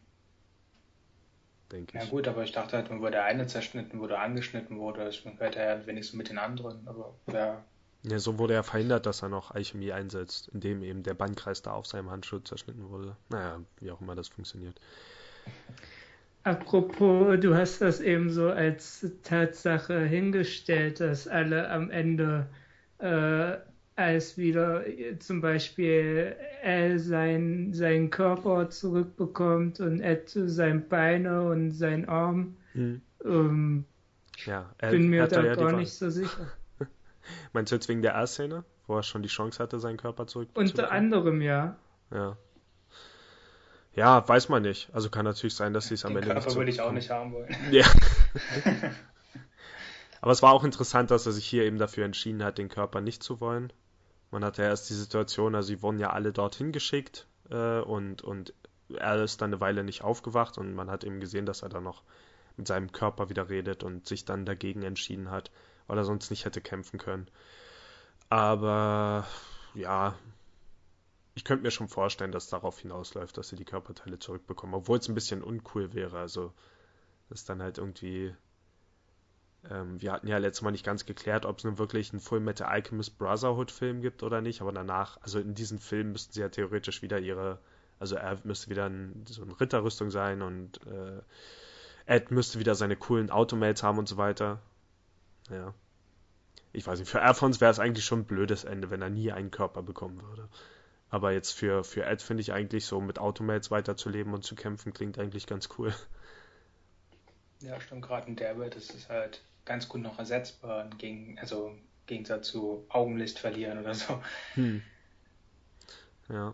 Denke ich. Ja gut, aber ich dachte halt, wo der eine zerschnitten wurde, angeschnitten wurde, dann hätte er ja wenigstens mit den anderen. Aber ja, ja, so wurde er verhindert, dass er noch Alchemie einsetzt, indem eben der Bandkreis da auf seinem Handschuh zerschnitten wurde. Naja, wie auch immer das funktioniert. Apropos, du hast das eben so als Tatsache hingestellt, dass alle am Ende äh, als wieder zum Beispiel Al sein, seinen Körper zurückbekommt und Ed seine Beine und seinen Arm. Hm. Ähm, ja, er, bin mir da gar nicht so sicher. *laughs* Meinst du jetzt wegen der R-Szene, wo er schon die Chance hatte, seinen Körper zurück Unter anderem, ja. Ja. Ja, weiß man nicht. Also kann natürlich sein, dass sie es am Ende Körper nicht würde ich auch nicht haben wollen. Ja. *laughs* Aber es war auch interessant, dass er sich hier eben dafür entschieden hat, den Körper nicht zu wollen. Man hatte ja erst die Situation, also sie wurden ja alle dorthin geschickt äh, und, und er ist dann eine Weile nicht aufgewacht und man hat eben gesehen, dass er dann noch mit seinem Körper wieder redet und sich dann dagegen entschieden hat weil er sonst nicht hätte kämpfen können. Aber ja, ich könnte mir schon vorstellen, dass darauf hinausläuft, dass sie die Körperteile zurückbekommen, obwohl es ein bisschen uncool wäre. Also, das ist dann halt irgendwie. Ähm, wir hatten ja letztes Mal nicht ganz geklärt, ob es nun wirklich einen Full Metal Alchemist Brotherhood Film gibt oder nicht, aber danach, also in diesem Film müssten sie ja theoretisch wieder ihre. Also, er müsste wieder ein, so eine Ritterrüstung sein und äh, Ed müsste wieder seine coolen Automates haben und so weiter. Ja. Ich weiß nicht, für Alphons wäre es eigentlich schon ein blödes Ende, wenn er nie einen Körper bekommen würde. Aber jetzt für, für Ed finde ich eigentlich so mit Automates weiterzuleben und zu kämpfen klingt eigentlich ganz cool. Ja, stimmt, gerade in der Welt ist es halt ganz gut noch ersetzbar, gegen, also im Gegensatz zu Augenlicht verlieren oder so. Hm. Ja.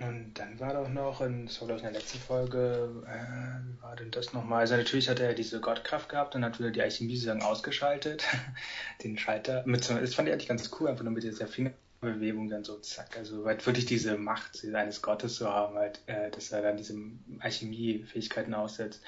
Und dann war doch noch, in, das war glaube ich in der letzten Folge, äh, wie war denn das nochmal? Also natürlich hat er diese Gottkraft gehabt und hat wieder die Alchemie sozusagen ausgeschaltet, *laughs* den Schalter. Mit so, das fand ich eigentlich ganz cool, einfach nur mit dieser Fingerbewegung dann so zack. Also halt wirklich diese Macht eines Gottes zu haben, halt, äh, dass er dann diese Alchemie-Fähigkeiten aussetzt.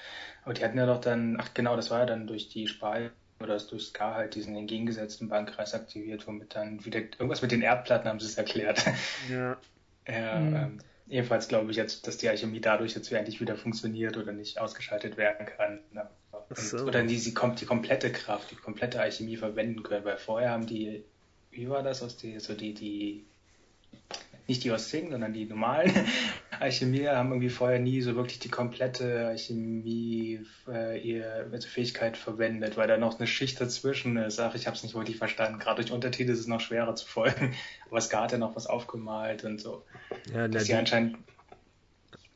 Aber die hatten ja doch dann, ach genau, das war ja dann durch die Spal oder ist durch Scar halt diesen entgegengesetzten Bankkreis aktiviert, womit dann wieder irgendwas mit den Erdplatten haben sie es erklärt. Ja. *laughs* Ja, mhm. ähm, ebenfalls glaube ich jetzt, dass die Alchemie dadurch jetzt endlich wieder funktioniert oder nicht ausgeschaltet werden kann. Ne? So. Oder die, sie kommt die komplette Kraft, die komplette Alchemie verwenden können, weil vorher haben die, wie war das aus die, so die, die nicht die aus Sing, sondern die normalen *laughs* Alchemier haben irgendwie vorher nie so wirklich die komplette Alchemie, äh, ihre also Fähigkeit verwendet, weil da noch eine Schicht dazwischen ist. Ach, ich habe es nicht wirklich verstanden. Gerade durch Untertitel ist es noch schwerer zu folgen. *laughs* Aber es hat ja noch was aufgemalt und so. Ja, dass die, anscheinend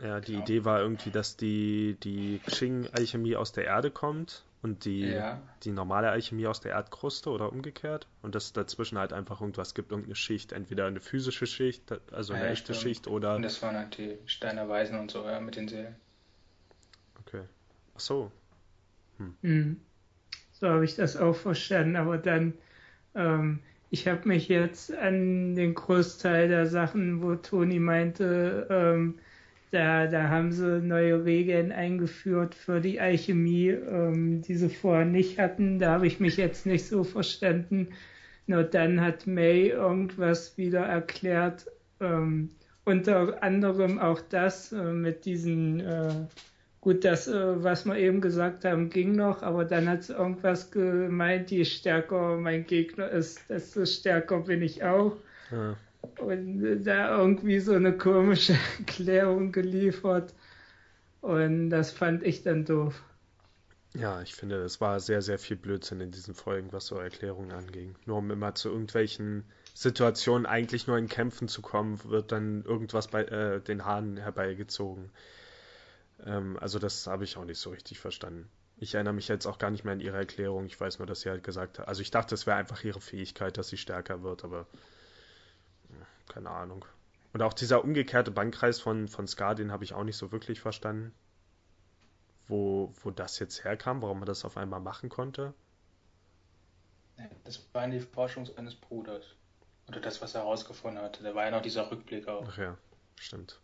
ja, die genau. Idee war irgendwie, dass die, die Xing-Alchemie aus der Erde kommt und die, ja. die normale Alchemie aus der Erdkruste oder umgekehrt und dass es dazwischen halt einfach irgendwas gibt, irgendeine Schicht, entweder eine physische Schicht, also eine ja, echte stimmt. Schicht oder. Und das waren halt die Steiner Weisen und so, ja, mit den Seelen. Okay. Ach so. Hm. Mhm. So habe ich das auch verstanden, aber dann, ähm, ich habe mich jetzt an den Großteil der Sachen, wo Toni meinte, ähm, da, da haben sie neue Regeln eingeführt für die Alchemie, ähm, die sie vorher nicht hatten. Da habe ich mich jetzt nicht so verstanden. Nur dann hat May irgendwas wieder erklärt. Ähm, unter anderem auch das äh, mit diesen, äh, gut, das, äh, was wir eben gesagt haben, ging noch, aber dann hat sie irgendwas gemeint, je stärker mein Gegner ist, desto stärker bin ich auch. Ja und da irgendwie so eine komische *laughs* Erklärung geliefert. Und das fand ich dann doof. Ja, ich finde, es war sehr, sehr viel Blödsinn in diesen Folgen, was so Erklärungen anging. Nur um immer zu irgendwelchen Situationen eigentlich nur in Kämpfen zu kommen, wird dann irgendwas bei äh, den Haaren herbeigezogen. Ähm, also das habe ich auch nicht so richtig verstanden. Ich erinnere mich jetzt auch gar nicht mehr an ihre Erklärung. Ich weiß nur, dass sie halt gesagt hat. Also ich dachte, es wäre einfach ihre Fähigkeit, dass sie stärker wird, aber keine Ahnung. Und auch dieser umgekehrte Bankkreis von, von Scar, den habe ich auch nicht so wirklich verstanden. Wo, wo das jetzt herkam, warum man das auf einmal machen konnte. Das war die Forschung seines Bruders. Oder das, was er herausgefunden hatte. Da war ja noch dieser Rückblick auch. Ach ja, stimmt.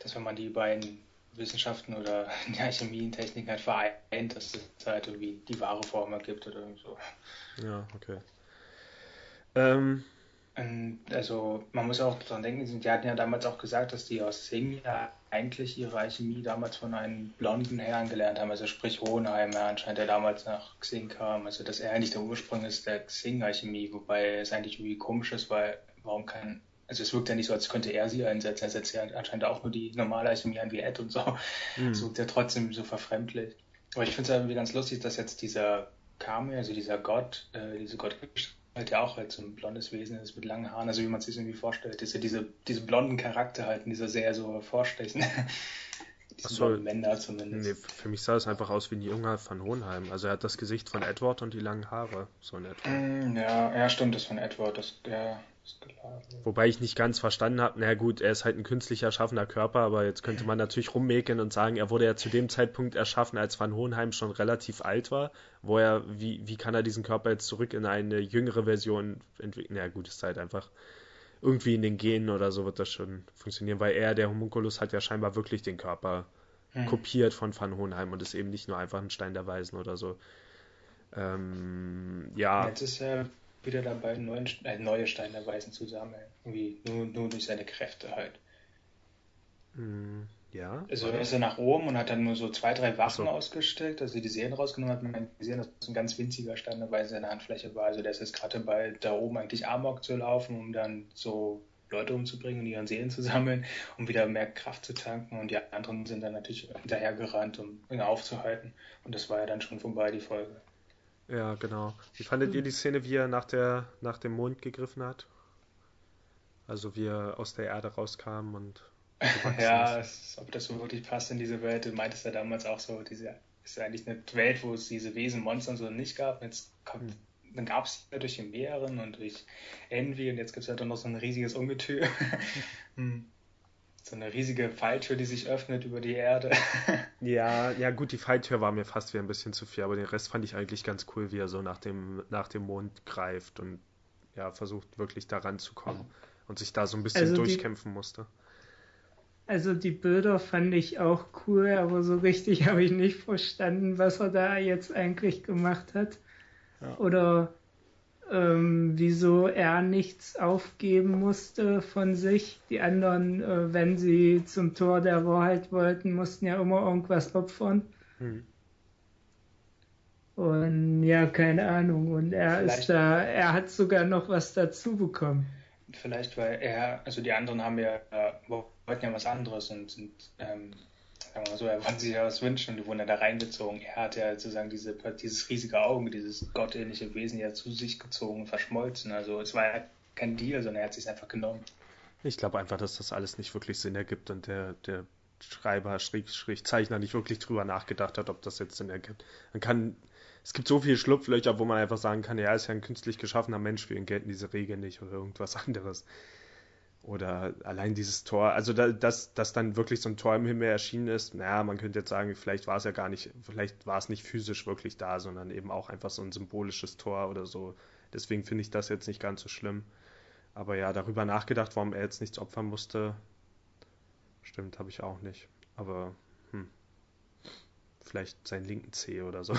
Dass wenn man die beiden Wissenschaften oder *laughs* die Alchemie und Technik halt vereint, dass es halt irgendwie die wahre Form ergibt oder so. Ja, okay. Ähm, ähm, also man muss auch daran denken, die hatten ja damals auch gesagt, dass die aus Sing ja eigentlich ihre Alchemie damals von einem blonden Herrn gelernt haben, also sprich Hohenheimer anscheinend, der damals nach Xing kam. Also dass er eigentlich der Ursprung ist der Xing-Alchemie, wobei es eigentlich irgendwie komisch ist, weil warum kann, also es wirkt ja nicht so, als könnte er sie einsetzen, er setzt ja anscheinend auch nur die normale Alchemie ein wie Ed und so. Mhm. Das wirkt ja trotzdem so verfremdlich. Aber ich finde es irgendwie ganz lustig, dass jetzt dieser Kami, also dieser Gott, äh, diese Gottgestalt, halt ja auch halt so ein blondes Wesen ist mit langen Haaren, also wie man es sich irgendwie vorstellt, ist ja diese, diese blonden Charakter halt, dieser sehr so vorstechen. *laughs* Diese so, Männer zumindest. Nee, für mich sah es einfach aus wie ein junger von Hohenheim. Also er hat das Gesicht von Edward und die langen Haare, so in etwa. Mm, ja, ja, stimmt, das von Edward, das, ja, Wobei ich nicht ganz verstanden habe, na gut, er ist halt ein künstlich erschaffener Körper, aber jetzt könnte man natürlich rummäkeln und sagen, er wurde ja zu dem Zeitpunkt erschaffen, als Van Hohenheim schon relativ alt war. Wo er, wie, wie kann er diesen Körper jetzt zurück in eine jüngere Version entwickeln? Na gut, ist halt einfach irgendwie in den Genen oder so wird das schon funktionieren, weil er, der Homunculus, hat ja scheinbar wirklich den Körper hm. kopiert von Van Hohenheim und ist eben nicht nur einfach ein Stein der Weisen oder so. Ähm, ja. Jetzt ist er wieder dabei, neuen, äh, neue Steine Weisen zu sammeln. Irgendwie nur, nur durch seine Kräfte halt. Mm, ja. Also er ist er nach oben und hat dann nur so zwei, drei Wachen so. ausgestellt, also die Seelen rausgenommen hat. Man hat gesehen, dass es ein ganz winziger Stein der Weisen in der Handfläche war. Also der ist jetzt gerade dabei, da oben eigentlich Amok zu laufen, um dann so Leute umzubringen und ihren Seelen zu sammeln, um wieder mehr Kraft zu tanken. Und die anderen sind dann natürlich hinterhergerannt, um ihn aufzuhalten. Und das war ja dann schon vorbei, die Folge. Ja, genau. Wie fandet ihr hm. die Szene, wie er nach, der, nach dem Mond gegriffen hat? Also wie er aus der Erde rauskam und. *laughs* ja, es, ob das so wirklich passt in diese Welt. Du meintest ja damals auch so, diese ist eigentlich eine Welt, wo es diese Wesen, Monster und so nicht gab. Jetzt kommt, hm. dann gab es ja durch den Meeren und durch Envy und jetzt gibt es halt noch so ein riesiges Ungetüm. *laughs* hm so eine riesige Falltür, die sich öffnet über die Erde. *laughs* ja, ja gut, die Falltür war mir fast wie ein bisschen zu viel, aber den Rest fand ich eigentlich ganz cool, wie er so nach dem, nach dem Mond greift und ja, versucht wirklich da ranzukommen und sich da so ein bisschen also durchkämpfen die, musste. Also die Bilder fand ich auch cool, aber so richtig *laughs* habe ich nicht verstanden, was er da jetzt eigentlich gemacht hat. Ja. Oder ähm, wieso er nichts aufgeben musste von sich. Die anderen, äh, wenn sie zum Tor der Wahrheit wollten, mussten ja immer irgendwas opfern. Hm. Und ja, keine Ahnung. Und er Vielleicht. ist da, er hat sogar noch was dazu bekommen. Vielleicht, weil er, also die anderen haben ja, äh, wollten ja was anderes und sind ähm, sagen wir so, er wollte sich ja was wünschen und die wurden ja da reingezogen. Er hat ja sozusagen diese, dieses riesige Auge, dieses gottähnliche Wesen ja zu sich gezogen verschmolzen. Also es war ja kein Deal, sondern er hat sich einfach genommen. Ich glaube einfach, dass das alles nicht wirklich Sinn ergibt und der, der Schreiber, Schräg, Schräg, Zeichner nicht wirklich drüber nachgedacht hat, ob das jetzt Sinn ergibt. Man kann, es gibt so viele Schlupflöcher, wo man einfach sagen kann, ja, ist ja ein künstlich geschaffener Mensch, für ihn gelten diese Regeln nicht oder irgendwas anderes. Oder allein dieses Tor, also da, dass, dass dann wirklich so ein Tor im Himmel erschienen ist, naja, man könnte jetzt sagen, vielleicht war es ja gar nicht, vielleicht war es nicht physisch wirklich da, sondern eben auch einfach so ein symbolisches Tor oder so. Deswegen finde ich das jetzt nicht ganz so schlimm. Aber ja, darüber nachgedacht, warum er jetzt nichts opfern musste, stimmt, habe ich auch nicht. Aber hm, vielleicht seinen linken Zeh oder so.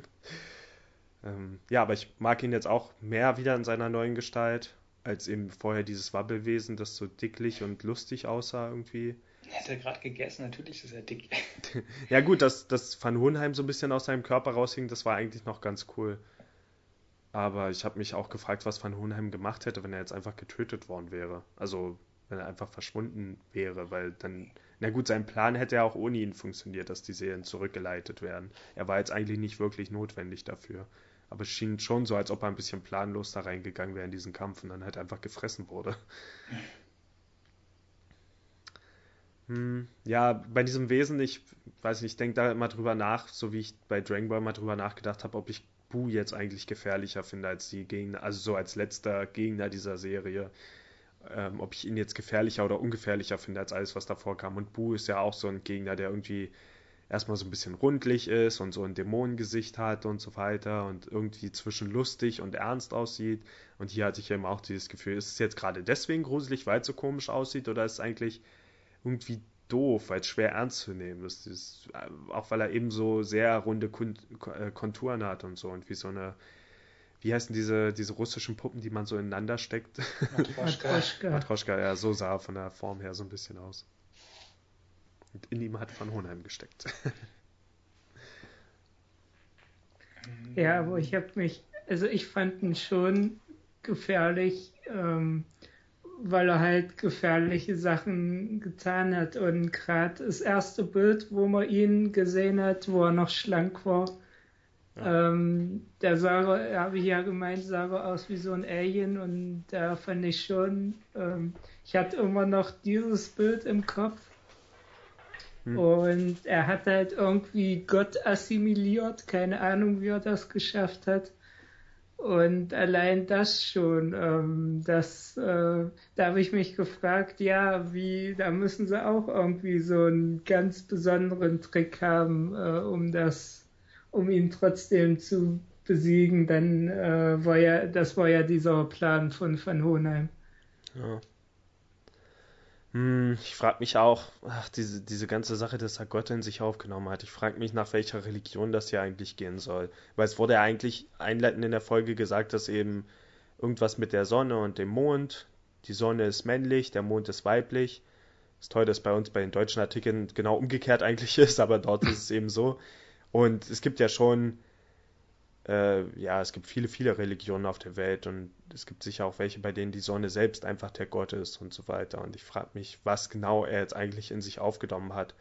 *laughs* ähm, ja, aber ich mag ihn jetzt auch mehr wieder in seiner neuen Gestalt als eben vorher dieses Wabbelwesen, das so dicklich und lustig aussah irgendwie. Er hat er gerade gegessen, natürlich ist er dick. *laughs* ja gut, dass, dass Van Hohenheim so ein bisschen aus seinem Körper raushing, das war eigentlich noch ganz cool. Aber ich habe mich auch gefragt, was Van Hohenheim gemacht hätte, wenn er jetzt einfach getötet worden wäre. Also wenn er einfach verschwunden wäre, weil dann, na gut, sein Plan hätte ja auch ohne ihn funktioniert, dass die Seelen zurückgeleitet werden. Er war jetzt eigentlich nicht wirklich notwendig dafür. Aber es schien schon so, als ob er ein bisschen planlos da reingegangen wäre in diesen Kampf und dann halt einfach gefressen wurde. Hm, ja, bei diesem Wesen, ich weiß nicht, ich denke da immer drüber nach, so wie ich bei Dragon Ball mal drüber nachgedacht habe, ob ich Bu jetzt eigentlich gefährlicher finde als die Gegner, also so als letzter Gegner dieser Serie. Ähm, ob ich ihn jetzt gefährlicher oder ungefährlicher finde als alles, was davor kam. Und Bu ist ja auch so ein Gegner, der irgendwie erstmal so ein bisschen rundlich ist und so ein Dämonengesicht hat und so weiter und irgendwie zwischen lustig und ernst aussieht. Und hier hatte ich eben auch dieses Gefühl, ist es jetzt gerade deswegen gruselig, weil es so komisch aussieht oder ist es eigentlich irgendwie doof, weil es schwer ernst zu nehmen ist. ist äh, auch weil er eben so sehr runde äh, Konturen hat und so und wie so eine wie heißen diese, diese russischen Puppen, die man so ineinander steckt? Matroschka. *laughs* Matroschka, ja, so sah er von der Form her so ein bisschen aus. Und in ihm hat Van Hohenheim gesteckt. *laughs* Ja, aber ich habe mich, also ich fand ihn schon gefährlich, ähm, weil er halt gefährliche Sachen getan hat. Und gerade das erste Bild, wo man ihn gesehen hat, wo er noch schlank war, ja. ähm, der sah, habe ich ja gemeint, sah aus wie so ein Alien und da fand ich schon, ähm, ich hatte immer noch dieses Bild im Kopf hm. Und er hat halt irgendwie Gott assimiliert, keine Ahnung, wie er das geschafft hat. Und allein das schon, ähm, das, äh, da habe ich mich gefragt, ja, wie, da müssen sie auch irgendwie so einen ganz besonderen Trick haben, äh, um das, um ihn trotzdem zu besiegen. Dann äh, war ja, das war ja dieser Plan von Van Hohenheim. Ja. Hm, ich frage mich auch, ach, diese, diese ganze Sache, dass er Gott in sich aufgenommen hat. Ich frage mich, nach welcher Religion das hier eigentlich gehen soll. Weil es wurde ja eigentlich einleitend in der Folge gesagt, dass eben irgendwas mit der Sonne und dem Mond, die Sonne ist männlich, der Mond ist weiblich. Ist toll, dass bei uns bei den deutschen Artikeln genau umgekehrt *laughs* eigentlich ist, aber dort ist es eben so. Und es gibt ja schon äh, ja, es gibt viele, viele Religionen auf der Welt und es gibt sicher auch welche, bei denen die Sonne selbst einfach der Gott ist und so weiter. Und ich frage mich, was genau er jetzt eigentlich in sich aufgenommen hat.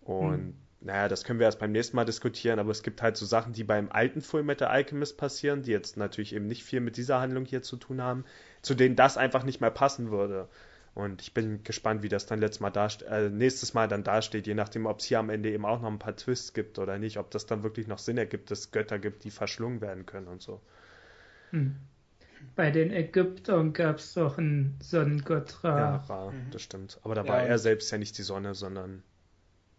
Und hm. naja, das können wir erst beim nächsten Mal diskutieren, aber es gibt halt so Sachen, die beim alten Fullmetal Alchemist passieren, die jetzt natürlich eben nicht viel mit dieser Handlung hier zu tun haben. zu denen das einfach nicht mehr passen würde. Und ich bin gespannt, wie das dann letztes Mal äh, nächstes Mal dann dasteht, je nachdem, ob es hier am Ende eben auch noch ein paar Twists gibt oder nicht, ob das dann wirklich noch Sinn ergibt, dass es Götter gibt, die verschlungen werden können und so. Hm. Bei den Ägyptern gab es doch einen Sonnengott Ra. Ja, Ra, mhm. das stimmt. Aber da ja, war er selbst ja nicht die Sonne, sondern.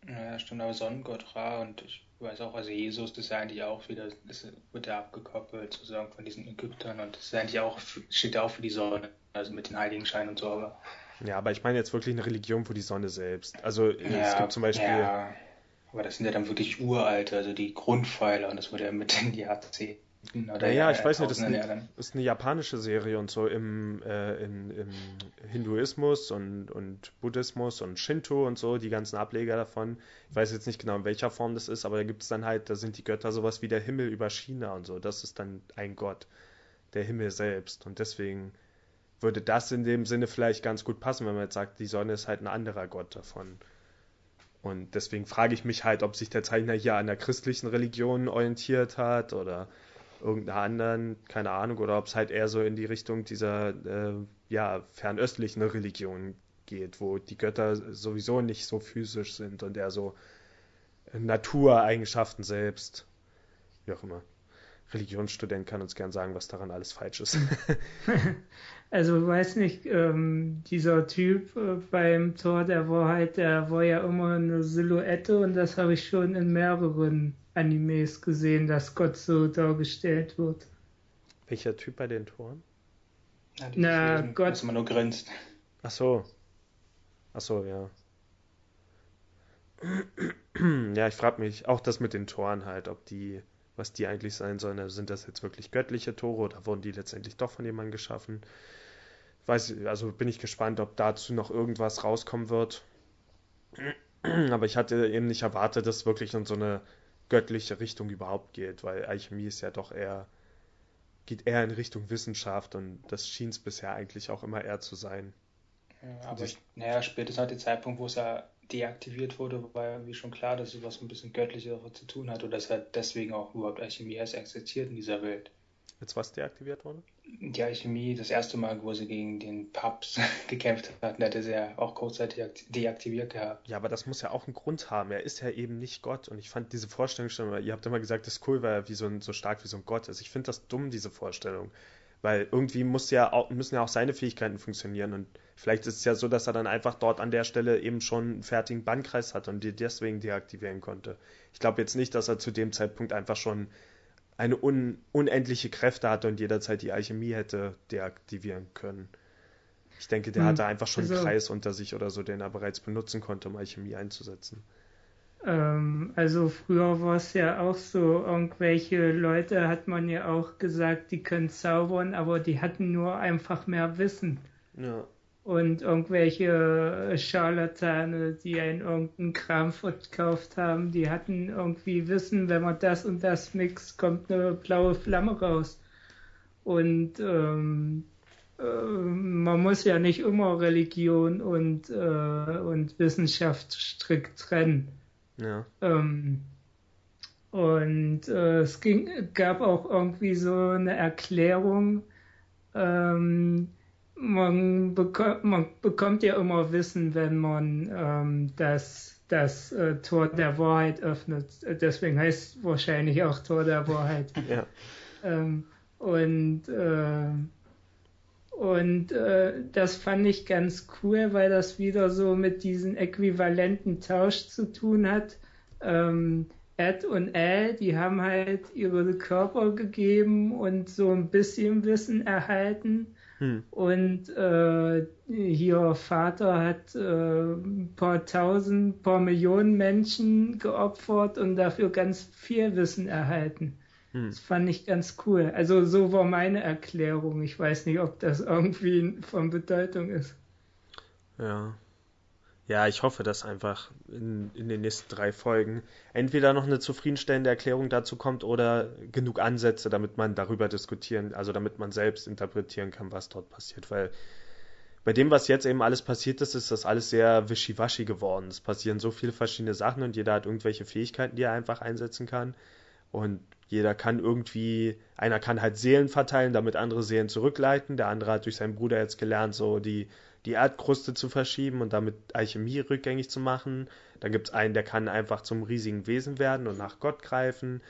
Ja, stimmt, aber Sonnengott Ra und ich weiß auch, also Jesus das ist ja eigentlich auch wieder, das wird ja abgekoppelt sozusagen von diesen Ägyptern und das ist eigentlich auch, steht ja auch für die Sonne, also mit den Heiligenscheinen und so, aber. Ja, aber ich meine jetzt wirklich eine Religion für die Sonne selbst. Also ja, es gibt zum Beispiel. Ja, aber das sind ja dann wirklich uralte, also die Grundpfeiler und das wurde ja mit die Jahrzehnten oder ja, ich weiß nicht, das ist, eine, ist eine japanische Serie und so im, äh, in, im Hinduismus und, und Buddhismus und Shinto und so, die ganzen Ableger davon. Ich weiß jetzt nicht genau, in welcher Form das ist, aber da gibt es dann halt, da sind die Götter sowas wie der Himmel über China und so. Das ist dann ein Gott, der Himmel selbst. Und deswegen würde das in dem Sinne vielleicht ganz gut passen, wenn man jetzt sagt, die Sonne ist halt ein anderer Gott davon. Und deswegen frage ich mich halt, ob sich der Zeichner hier an der christlichen Religion orientiert hat oder irgendeiner anderen, keine Ahnung, oder ob es halt eher so in die Richtung dieser äh, ja, fernöstlichen Religion geht, wo die Götter sowieso nicht so physisch sind und eher so Natureigenschaften selbst. Wie auch immer. Religionsstudent kann uns gern sagen, was daran alles falsch ist. *laughs* *laughs* also weiß nicht, ähm, dieser Typ äh, beim Tor der Wahrheit, der war ja immer eine Silhouette und das habe ich schon in mehreren Animes gesehen, dass Gott so dargestellt wird. Welcher Typ bei den Toren? Na, Wesen, Gott. Dass man nur grinst. Ach so. Ach so, ja. *clears throat* ja, ich frage mich auch das mit den Toren halt, ob die, was die eigentlich sein sollen. Also sind das jetzt wirklich göttliche Tore oder wurden die letztendlich doch von jemandem geschaffen? Weiß, also bin ich gespannt, ob dazu noch irgendwas rauskommen wird. *clears throat* Aber ich hatte eben nicht erwartet, dass wirklich in so eine göttliche Richtung überhaupt geht, weil Alchemie ist ja doch eher, geht eher in Richtung Wissenschaft und das schien es bisher eigentlich auch immer eher zu sein. Ja, aber ich, naja, spätestens halt der Zeitpunkt, wo es ja deaktiviert wurde, war ja wie schon klar, dass es was ein bisschen Göttlicheres zu tun hat und dass halt deswegen auch überhaupt Alchemie erst existiert in dieser Welt. Jetzt was deaktiviert wurde? Die Alchemie, das erste Mal, wo sie gegen den Papst *laughs* gekämpft hatten, hatte sie ja auch kurzzeitig deaktiviert gehabt. Ja, aber das muss ja auch einen Grund haben. Er ist ja eben nicht Gott. Und ich fand diese Vorstellung schon, ihr habt immer gesagt, das cool, weil er wie so, ein, so stark wie so ein Gott ist. Ich finde das dumm, diese Vorstellung. Weil irgendwie muss ja auch, müssen ja auch seine Fähigkeiten funktionieren. Und vielleicht ist es ja so, dass er dann einfach dort an der Stelle eben schon einen fertigen Bandkreis hat und die deswegen deaktivieren konnte. Ich glaube jetzt nicht, dass er zu dem Zeitpunkt einfach schon eine un unendliche Kräfte hatte und jederzeit die Alchemie hätte deaktivieren können. Ich denke, der hm. hatte einfach schon also, einen Kreis unter sich oder so, den er bereits benutzen konnte, um Alchemie einzusetzen. Ähm, also früher war es ja auch so, irgendwelche Leute hat man ja auch gesagt, die können zaubern, aber die hatten nur einfach mehr Wissen. Ja und irgendwelche Scharlatane, die einen irgendeinen Kram verkauft haben, die hatten irgendwie Wissen, wenn man das und das mixt, kommt eine blaue Flamme raus. Und ähm, äh, man muss ja nicht immer Religion und, äh, und Wissenschaft strikt trennen. Ja. Ähm, und äh, es ging, gab auch irgendwie so eine Erklärung, ähm, man, bekommt, man bekommt ja immer Wissen, wenn man ähm, das, das äh, Tor der Wahrheit öffnet. Deswegen heißt es wahrscheinlich auch Tor der Wahrheit. *laughs* Ja. Ähm, und äh, und äh, das fand ich ganz cool, weil das wieder so mit diesem äquivalenten Tausch zu tun hat. Ähm, Ed und Al, die haben halt ihre Körper gegeben und so ein bisschen Wissen erhalten. Hm. Und äh, hier Vater hat äh, ein paar tausend, paar Millionen Menschen geopfert und dafür ganz viel Wissen erhalten. Hm. Das fand ich ganz cool. Also so war meine Erklärung. Ich weiß nicht, ob das irgendwie von Bedeutung ist. Ja. Ja, ich hoffe, dass einfach in, in den nächsten drei Folgen entweder noch eine zufriedenstellende Erklärung dazu kommt oder genug Ansätze, damit man darüber diskutieren, also damit man selbst interpretieren kann, was dort passiert. Weil bei dem, was jetzt eben alles passiert ist, ist das alles sehr wischiwaschi geworden. Es passieren so viele verschiedene Sachen und jeder hat irgendwelche Fähigkeiten, die er einfach einsetzen kann. Und jeder kann irgendwie, einer kann halt Seelen verteilen, damit andere Seelen zurückleiten. Der andere hat durch seinen Bruder jetzt gelernt, so die, die Erdkruste zu verschieben und damit Alchemie rückgängig zu machen. Dann gibt es einen, der kann einfach zum riesigen Wesen werden und nach Gott greifen.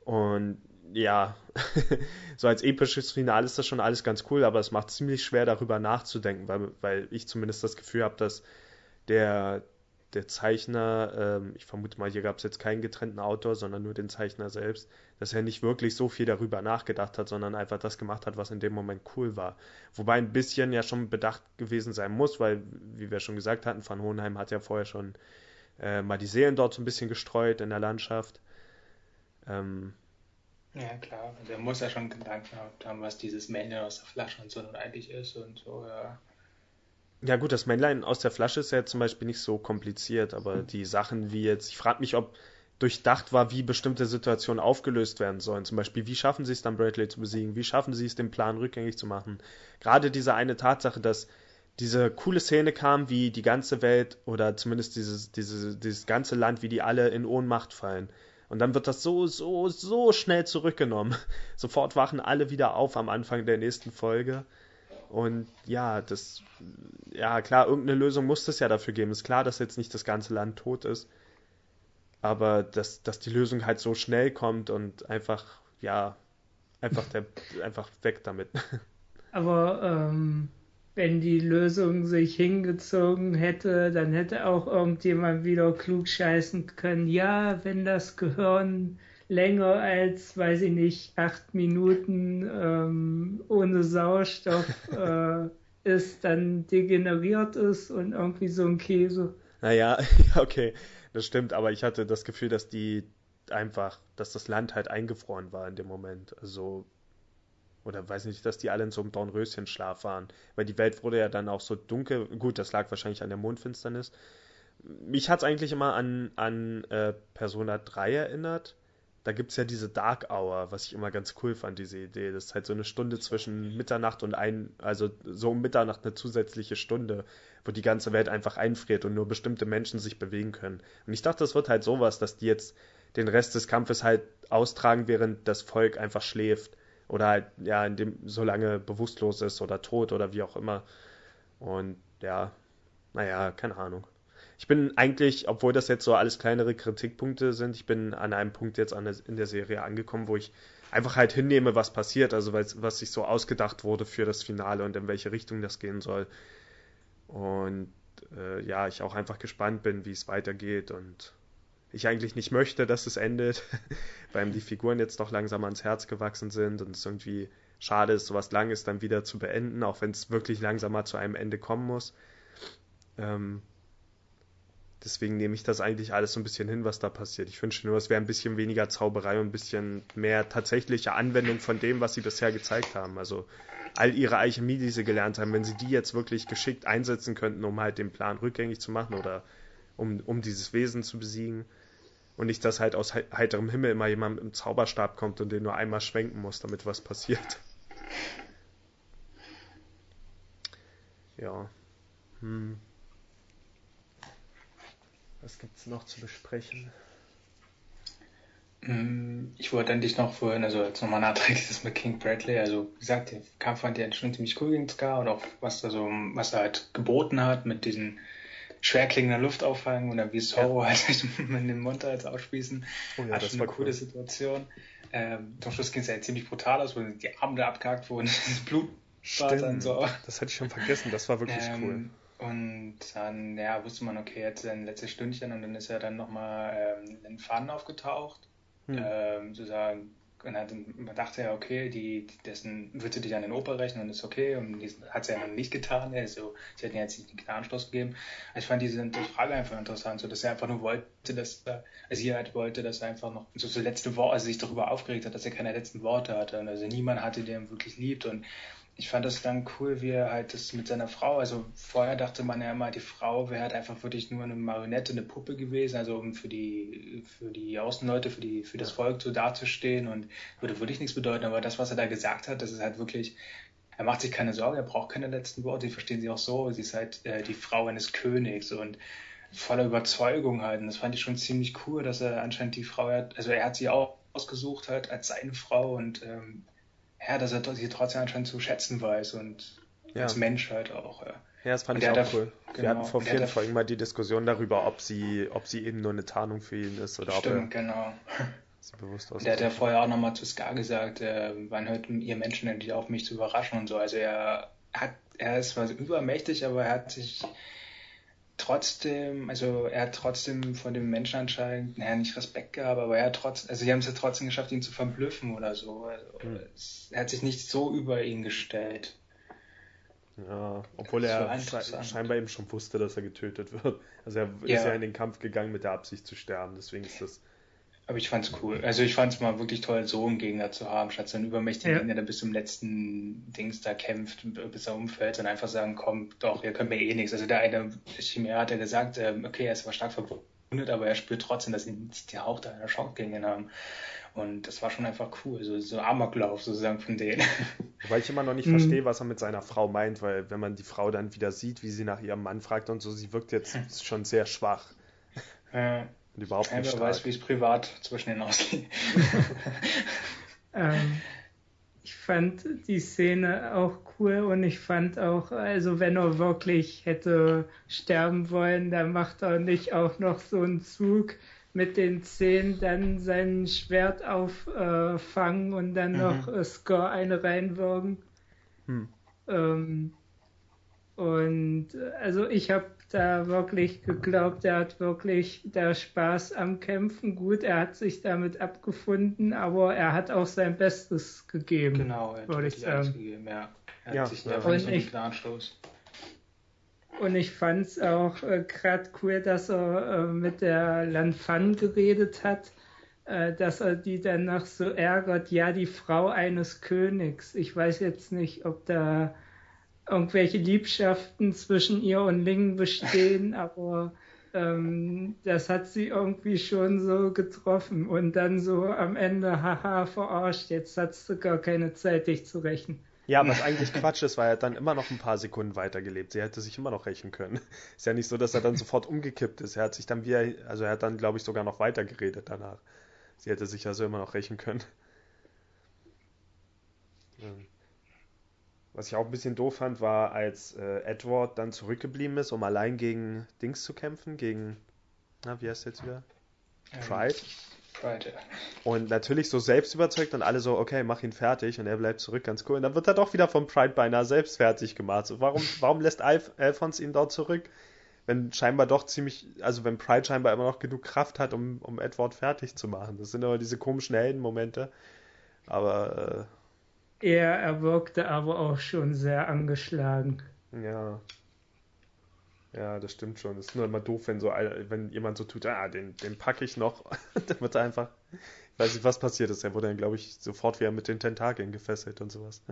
Und ja, *laughs* so als episches Finale ist das schon alles ganz cool, aber es macht ziemlich schwer darüber nachzudenken, weil, weil ich zumindest das Gefühl habe, dass der, der Zeichner, ähm, ich vermute mal, hier gab es jetzt keinen getrennten Autor, sondern nur den Zeichner selbst, dass er nicht wirklich so viel darüber nachgedacht hat, sondern einfach das gemacht hat, was in dem Moment cool war. Wobei ein bisschen ja schon bedacht gewesen sein muss, weil, wie wir schon gesagt hatten, Van Hohenheim hat ja vorher schon äh, mal die Seelen dort so ein bisschen gestreut in der Landschaft. Ähm, ja, klar. Also er muss ja schon Gedanken gehabt haben, was dieses Männchen aus der Flasche und so nun eigentlich ist und so, ja. Ja gut, das Männlein aus der Flasche ist ja zum Beispiel nicht so kompliziert, aber mhm. die Sachen wie jetzt, ich frage mich, ob durchdacht war, wie bestimmte Situationen aufgelöst werden sollen. Zum Beispiel, wie schaffen sie es dann, Bradley zu besiegen? Wie schaffen sie es, den Plan rückgängig zu machen? Gerade diese eine Tatsache, dass diese coole Szene kam, wie die ganze Welt oder zumindest dieses, dieses, dieses ganze Land, wie die alle in Ohnmacht fallen. Und dann wird das so, so, so schnell zurückgenommen. *laughs* Sofort wachen alle wieder auf am Anfang der nächsten Folge. Und ja, das, ja klar, irgendeine Lösung muss es ja dafür geben. Ist klar, dass jetzt nicht das ganze Land tot ist, aber dass, dass die Lösung halt so schnell kommt und einfach, ja, einfach, der, *laughs* einfach weg damit. Aber ähm, wenn die Lösung sich hingezogen hätte, dann hätte auch irgendjemand wieder klug scheißen können. Ja, wenn das Gehirn länger als, weiß ich nicht, acht Minuten ähm, ohne Sauerstoff *laughs* äh, ist, dann degeneriert ist und irgendwie so ein Käse. Naja, *laughs* okay, das stimmt, aber ich hatte das Gefühl, dass die einfach, dass das Land halt eingefroren war in dem Moment. Also, oder weiß nicht, dass die alle in so einem Dornröschenschlaf waren. Weil die Welt wurde ja dann auch so dunkel. Gut, das lag wahrscheinlich an der Mondfinsternis. Mich hat es eigentlich immer an, an äh, Persona 3 erinnert da gibt es ja diese Dark Hour, was ich immer ganz cool fand, diese Idee. Das ist halt so eine Stunde zwischen Mitternacht und ein, also so um Mitternacht eine zusätzliche Stunde, wo die ganze Welt einfach einfriert und nur bestimmte Menschen sich bewegen können. Und ich dachte, das wird halt sowas, dass die jetzt den Rest des Kampfes halt austragen, während das Volk einfach schläft. Oder halt, ja, in dem so lange bewusstlos ist oder tot oder wie auch immer. Und ja, naja, keine Ahnung ich bin eigentlich, obwohl das jetzt so alles kleinere Kritikpunkte sind, ich bin an einem Punkt jetzt der, in der Serie angekommen, wo ich einfach halt hinnehme, was passiert, also was sich so ausgedacht wurde für das Finale und in welche Richtung das gehen soll. Und äh, ja, ich auch einfach gespannt bin, wie es weitergeht und ich eigentlich nicht möchte, dass es endet, *laughs* weil die Figuren jetzt doch langsam ans Herz gewachsen sind und es irgendwie schade ist, sowas Langes dann wieder zu beenden, auch wenn es wirklich langsam mal zu einem Ende kommen muss. Ähm, Deswegen nehme ich das eigentlich alles so ein bisschen hin, was da passiert. Ich wünsche nur, es wäre ein bisschen weniger Zauberei und ein bisschen mehr tatsächliche Anwendung von dem, was sie bisher gezeigt haben. Also all ihre Alchemie, die sie gelernt haben, wenn sie die jetzt wirklich geschickt einsetzen könnten, um halt den Plan rückgängig zu machen oder um, um dieses Wesen zu besiegen. Und nicht, dass halt aus heiterem Himmel immer jemand mit einem Zauberstab kommt und den nur einmal schwenken muss, damit was passiert. *laughs* Ja. Hm. Was gibt es noch zu besprechen? Mm, ich wollte dich noch vorhin, also jetzt nochmal nachträglich das mit King Bradley, also wie gesagt, der Kampf fand ja schon ziemlich cool gegen Scar und auch was er so, was er halt geboten hat mit diesen schwer klingenden Luftauffangen oder wie Zorro ja. halt *laughs* mit dem Mund halt ausspießen. Oh ja, das war eine cool. coole Situation. Ähm, zum Schluss ging es ja ziemlich brutal aus, wo die Arme da abgehakt wurden, *laughs* das Blut Stimmt, dann so. Das hatte ich schon vergessen, das war wirklich ähm, cool. Und dann, ja, wusste man, okay, jetzt ein letztes Stündchen und dann ist er dann nochmal ähm, in Fahnen aufgetaucht. Hm. Ähm, sozusagen, und dann, man dachte ja, okay, die, dessen wird sie dich an den Oper rechnen und ist okay. Und die hat sie ja noch nicht getan. Also, sie hätten ja jetzt nicht den Gnadenstoß gegeben. Also ich fand diese Frage einfach interessant, so dass er einfach nur wollte, dass er, also sie halt wollte, dass er einfach noch so, so letzte Worte, also sich darüber aufgeregt hat, dass er keine letzten Worte hatte. Und also niemand hatte, der ihn wirklich liebt. Und ich fand das dann cool, wie er halt das mit seiner Frau, also vorher dachte man ja immer, die Frau wäre halt einfach wirklich nur eine Marionette, eine Puppe gewesen, also um für die, für die Außenleute, für die, für das Volk so dazustehen und würde wirklich nichts bedeuten, aber das, was er da gesagt hat, das ist halt wirklich, er macht sich keine Sorge, er braucht keine letzten Worte, die verstehen sie auch so, sie ist halt äh, die Frau eines Königs und voller Überzeugung halt. Und das fand ich schon ziemlich cool, dass er anscheinend die Frau, also er hat sie auch ausgesucht hat als seine Frau und ähm, ja, dass er sie trotzdem anscheinend zu schätzen weiß und ja. als Mensch halt auch. Ja, ja das fand und ich auch cool. Genau, Wir hatten vor vielen Folgen mal die Diskussion darüber, ob sie, ob sie eben nur eine Tarnung für ihn ist oder Stimmt, ob er genau. *laughs* sie bewusst Der hat ja vorher auch nochmal zu Scar gesagt, äh, wann hört ihr Menschen endlich auf, mich zu überraschen und so. Also er hat, er ist zwar übermächtig, aber er hat sich trotzdem, also er hat trotzdem von dem Menschen anscheinend, naja, nicht Respekt gehabt, aber er hat trotzdem, also sie haben es ja trotzdem geschafft, ihn zu verblüffen oder so. Also hm. es, er hat sich nicht so über ihn gestellt. Ja, obwohl er scheinbar eben schon wusste, dass er getötet wird. Also er ja. ist ja in den Kampf gegangen mit der Absicht zu sterben, deswegen ist das. Aber ich fand's cool. Also ich fand's mal wirklich toll, so einen Gegner zu haben, statt so einen übermächtigen ja. Gegner, der bis zum letzten Dings da kämpft, bis er umfällt, und einfach sagen, komm, doch, ihr könnt mir eh nichts. Also der eine Chimär hat ja gesagt, ähm, okay, er ist zwar stark verwundet, aber er spürt trotzdem, dass sie nicht die Hauch einer Chance gegen ihn haben. Und das war schon einfach cool, so, so Amoklauf sozusagen von denen. *laughs* Weil ich immer noch nicht mhm. verstehe, was er mit seiner Frau meint, weil wenn man die Frau dann wieder sieht, wie sie nach ihrem Mann fragt und so, sie wirkt jetzt hm. schon sehr schwach. Ja. Und überhaupt nicht Wer weiß, wie es privat zwischen denen aussieht. *laughs* ähm, ich fand die Szene auch cool und ich fand auch, also wenn er wirklich hätte sterben wollen, dann macht er nicht auch noch so einen Zug, mit den Zehen dann sein Schwert auffangen äh, und dann mhm. noch äh, Score eine reinwürgen. Hm. Ähm, und also ich habe da wirklich geglaubt, er hat wirklich da Spaß am Kämpfen. Gut, er hat sich damit abgefunden, aber er hat auch sein Bestes gegeben. Genau, er hat sich alles gegeben, ja. Er ja, hat sich ja. da nicht so einen klaren Stoß. Und ich fand es auch äh, gerade cool, dass er äh, mit der Lanfan geredet hat, äh, dass er die danach so ärgert. Ja, die Frau eines Königs. Ich weiß jetzt nicht, ob da irgendwelche Liebschaften zwischen ihr und Ling bestehen, *laughs* aber ähm, das hat sie irgendwie schon so getroffen. Und dann so am Ende, haha, verarscht, jetzt hat du gar keine Zeit, dich zu rächen. Ja, was eigentlich Quatsch ist, weil er dann immer noch ein paar Sekunden weitergelebt. Sie hätte sich immer noch rächen können. *laughs* Ist ja nicht so, dass er dann sofort umgekippt ist. Er hat sich dann wieder, also er hat dann, glaube ich, sogar noch weiter geredet danach. Sie hätte sich also immer noch rächen können. Was ich auch ein bisschen doof fand, war, als äh, Edward dann zurückgeblieben ist, um allein gegen Dings zu kämpfen, gegen, na, wie heißt der jetzt wieder? Ähm, Pride. Pride, ja. Und natürlich so selbst überzeugt und alle so, okay, mach ihn fertig und er bleibt zurück, ganz cool. Und dann wird er doch wieder vom Pride beinahe selbst fertig gemacht. So, warum, *laughs* warum lässt Alf, Alphons ihn dort zurück? Wenn scheinbar doch ziemlich, also wenn Pride scheinbar immer noch genug Kraft hat, um, um Edward fertig zu machen. Das sind aber diese komischen Heldenmomente. Aber. Äh, er, er wirkte aber auch schon sehr angeschlagen. Ja. Ja, das stimmt schon. Das ist nur immer doof, wenn so wenn jemand so tut, ah, den, den packe ich noch. *laughs* dann wird er einfach. Ich weiß nicht, was passiert ist. Er wurde dann, glaube ich, sofort wieder mit den Tentakeln gefesselt und sowas.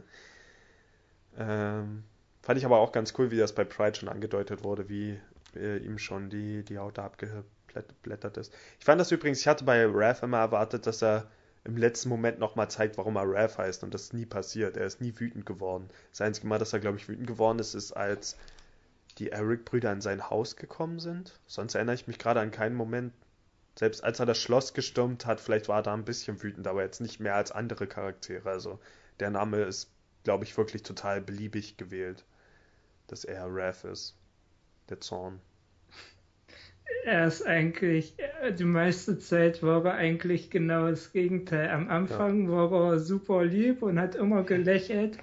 Ähm, fand ich aber auch ganz cool, wie das bei Pride schon angedeutet wurde, wie äh, ihm schon die, die Haut abgeblättert ist. Ich fand das übrigens, ich hatte bei Raph immer erwartet, dass er im letzten Moment nochmal zeigt, warum er Raph heißt und das ist nie passiert. Er ist nie wütend geworden. Das einzige Mal, dass er, glaube ich, wütend geworden ist, ist, als die Eric-Brüder in sein Haus gekommen sind. Sonst erinnere ich mich gerade an keinen Moment. Selbst als er das Schloss gestürmt hat, vielleicht war er da ein bisschen wütend, aber jetzt nicht mehr als andere Charaktere. Also der Name ist, glaube ich, wirklich total beliebig gewählt, dass er Raph ist. Der Zorn. Er ist eigentlich, die meiste Zeit war er eigentlich genau das Gegenteil. Am Anfang ja. war er super lieb und hat immer gelächelt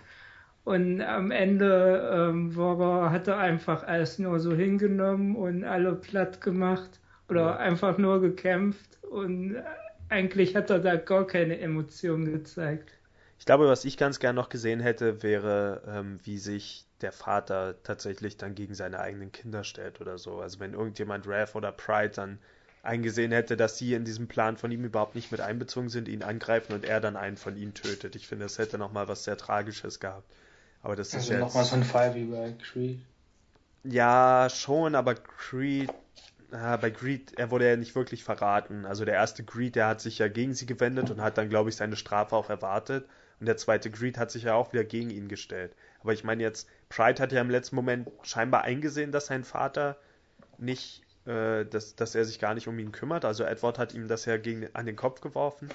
und am Ende ähm, war, hat er einfach alles nur so hingenommen und alle platt gemacht oder ja. einfach nur gekämpft und eigentlich hat er da gar keine Emotionen gezeigt. Ich glaube, was ich ganz gern noch gesehen hätte, wäre, ähm, wie sich der Vater tatsächlich dann gegen seine eigenen Kinder stellt oder so. Also wenn irgendjemand Raph oder Pride dann eingesehen hätte, dass sie in diesem Plan von ihm überhaupt nicht mit einbezogen sind, ihn angreifen und er dann einen von ihnen tötet. Ich finde, das hätte nochmal was sehr Tragisches gehabt. Aber das also ist nochmal so ein Fall wie bei Creed. Ja, schon, aber Creed, ah, bei Creed, er wurde ja nicht wirklich verraten. Also der erste Creed, der hat sich ja gegen sie gewendet und hat dann, glaube ich, seine Strafe auch erwartet. Und der zweite Creed hat sich ja auch wieder gegen ihn gestellt. Aber ich meine jetzt, Pride hat ja im letzten Moment scheinbar eingesehen, dass sein Vater nicht, äh, dass, dass er sich gar nicht um ihn kümmert. Also Edward hat ihm das ja gegen, an den Kopf geworfen.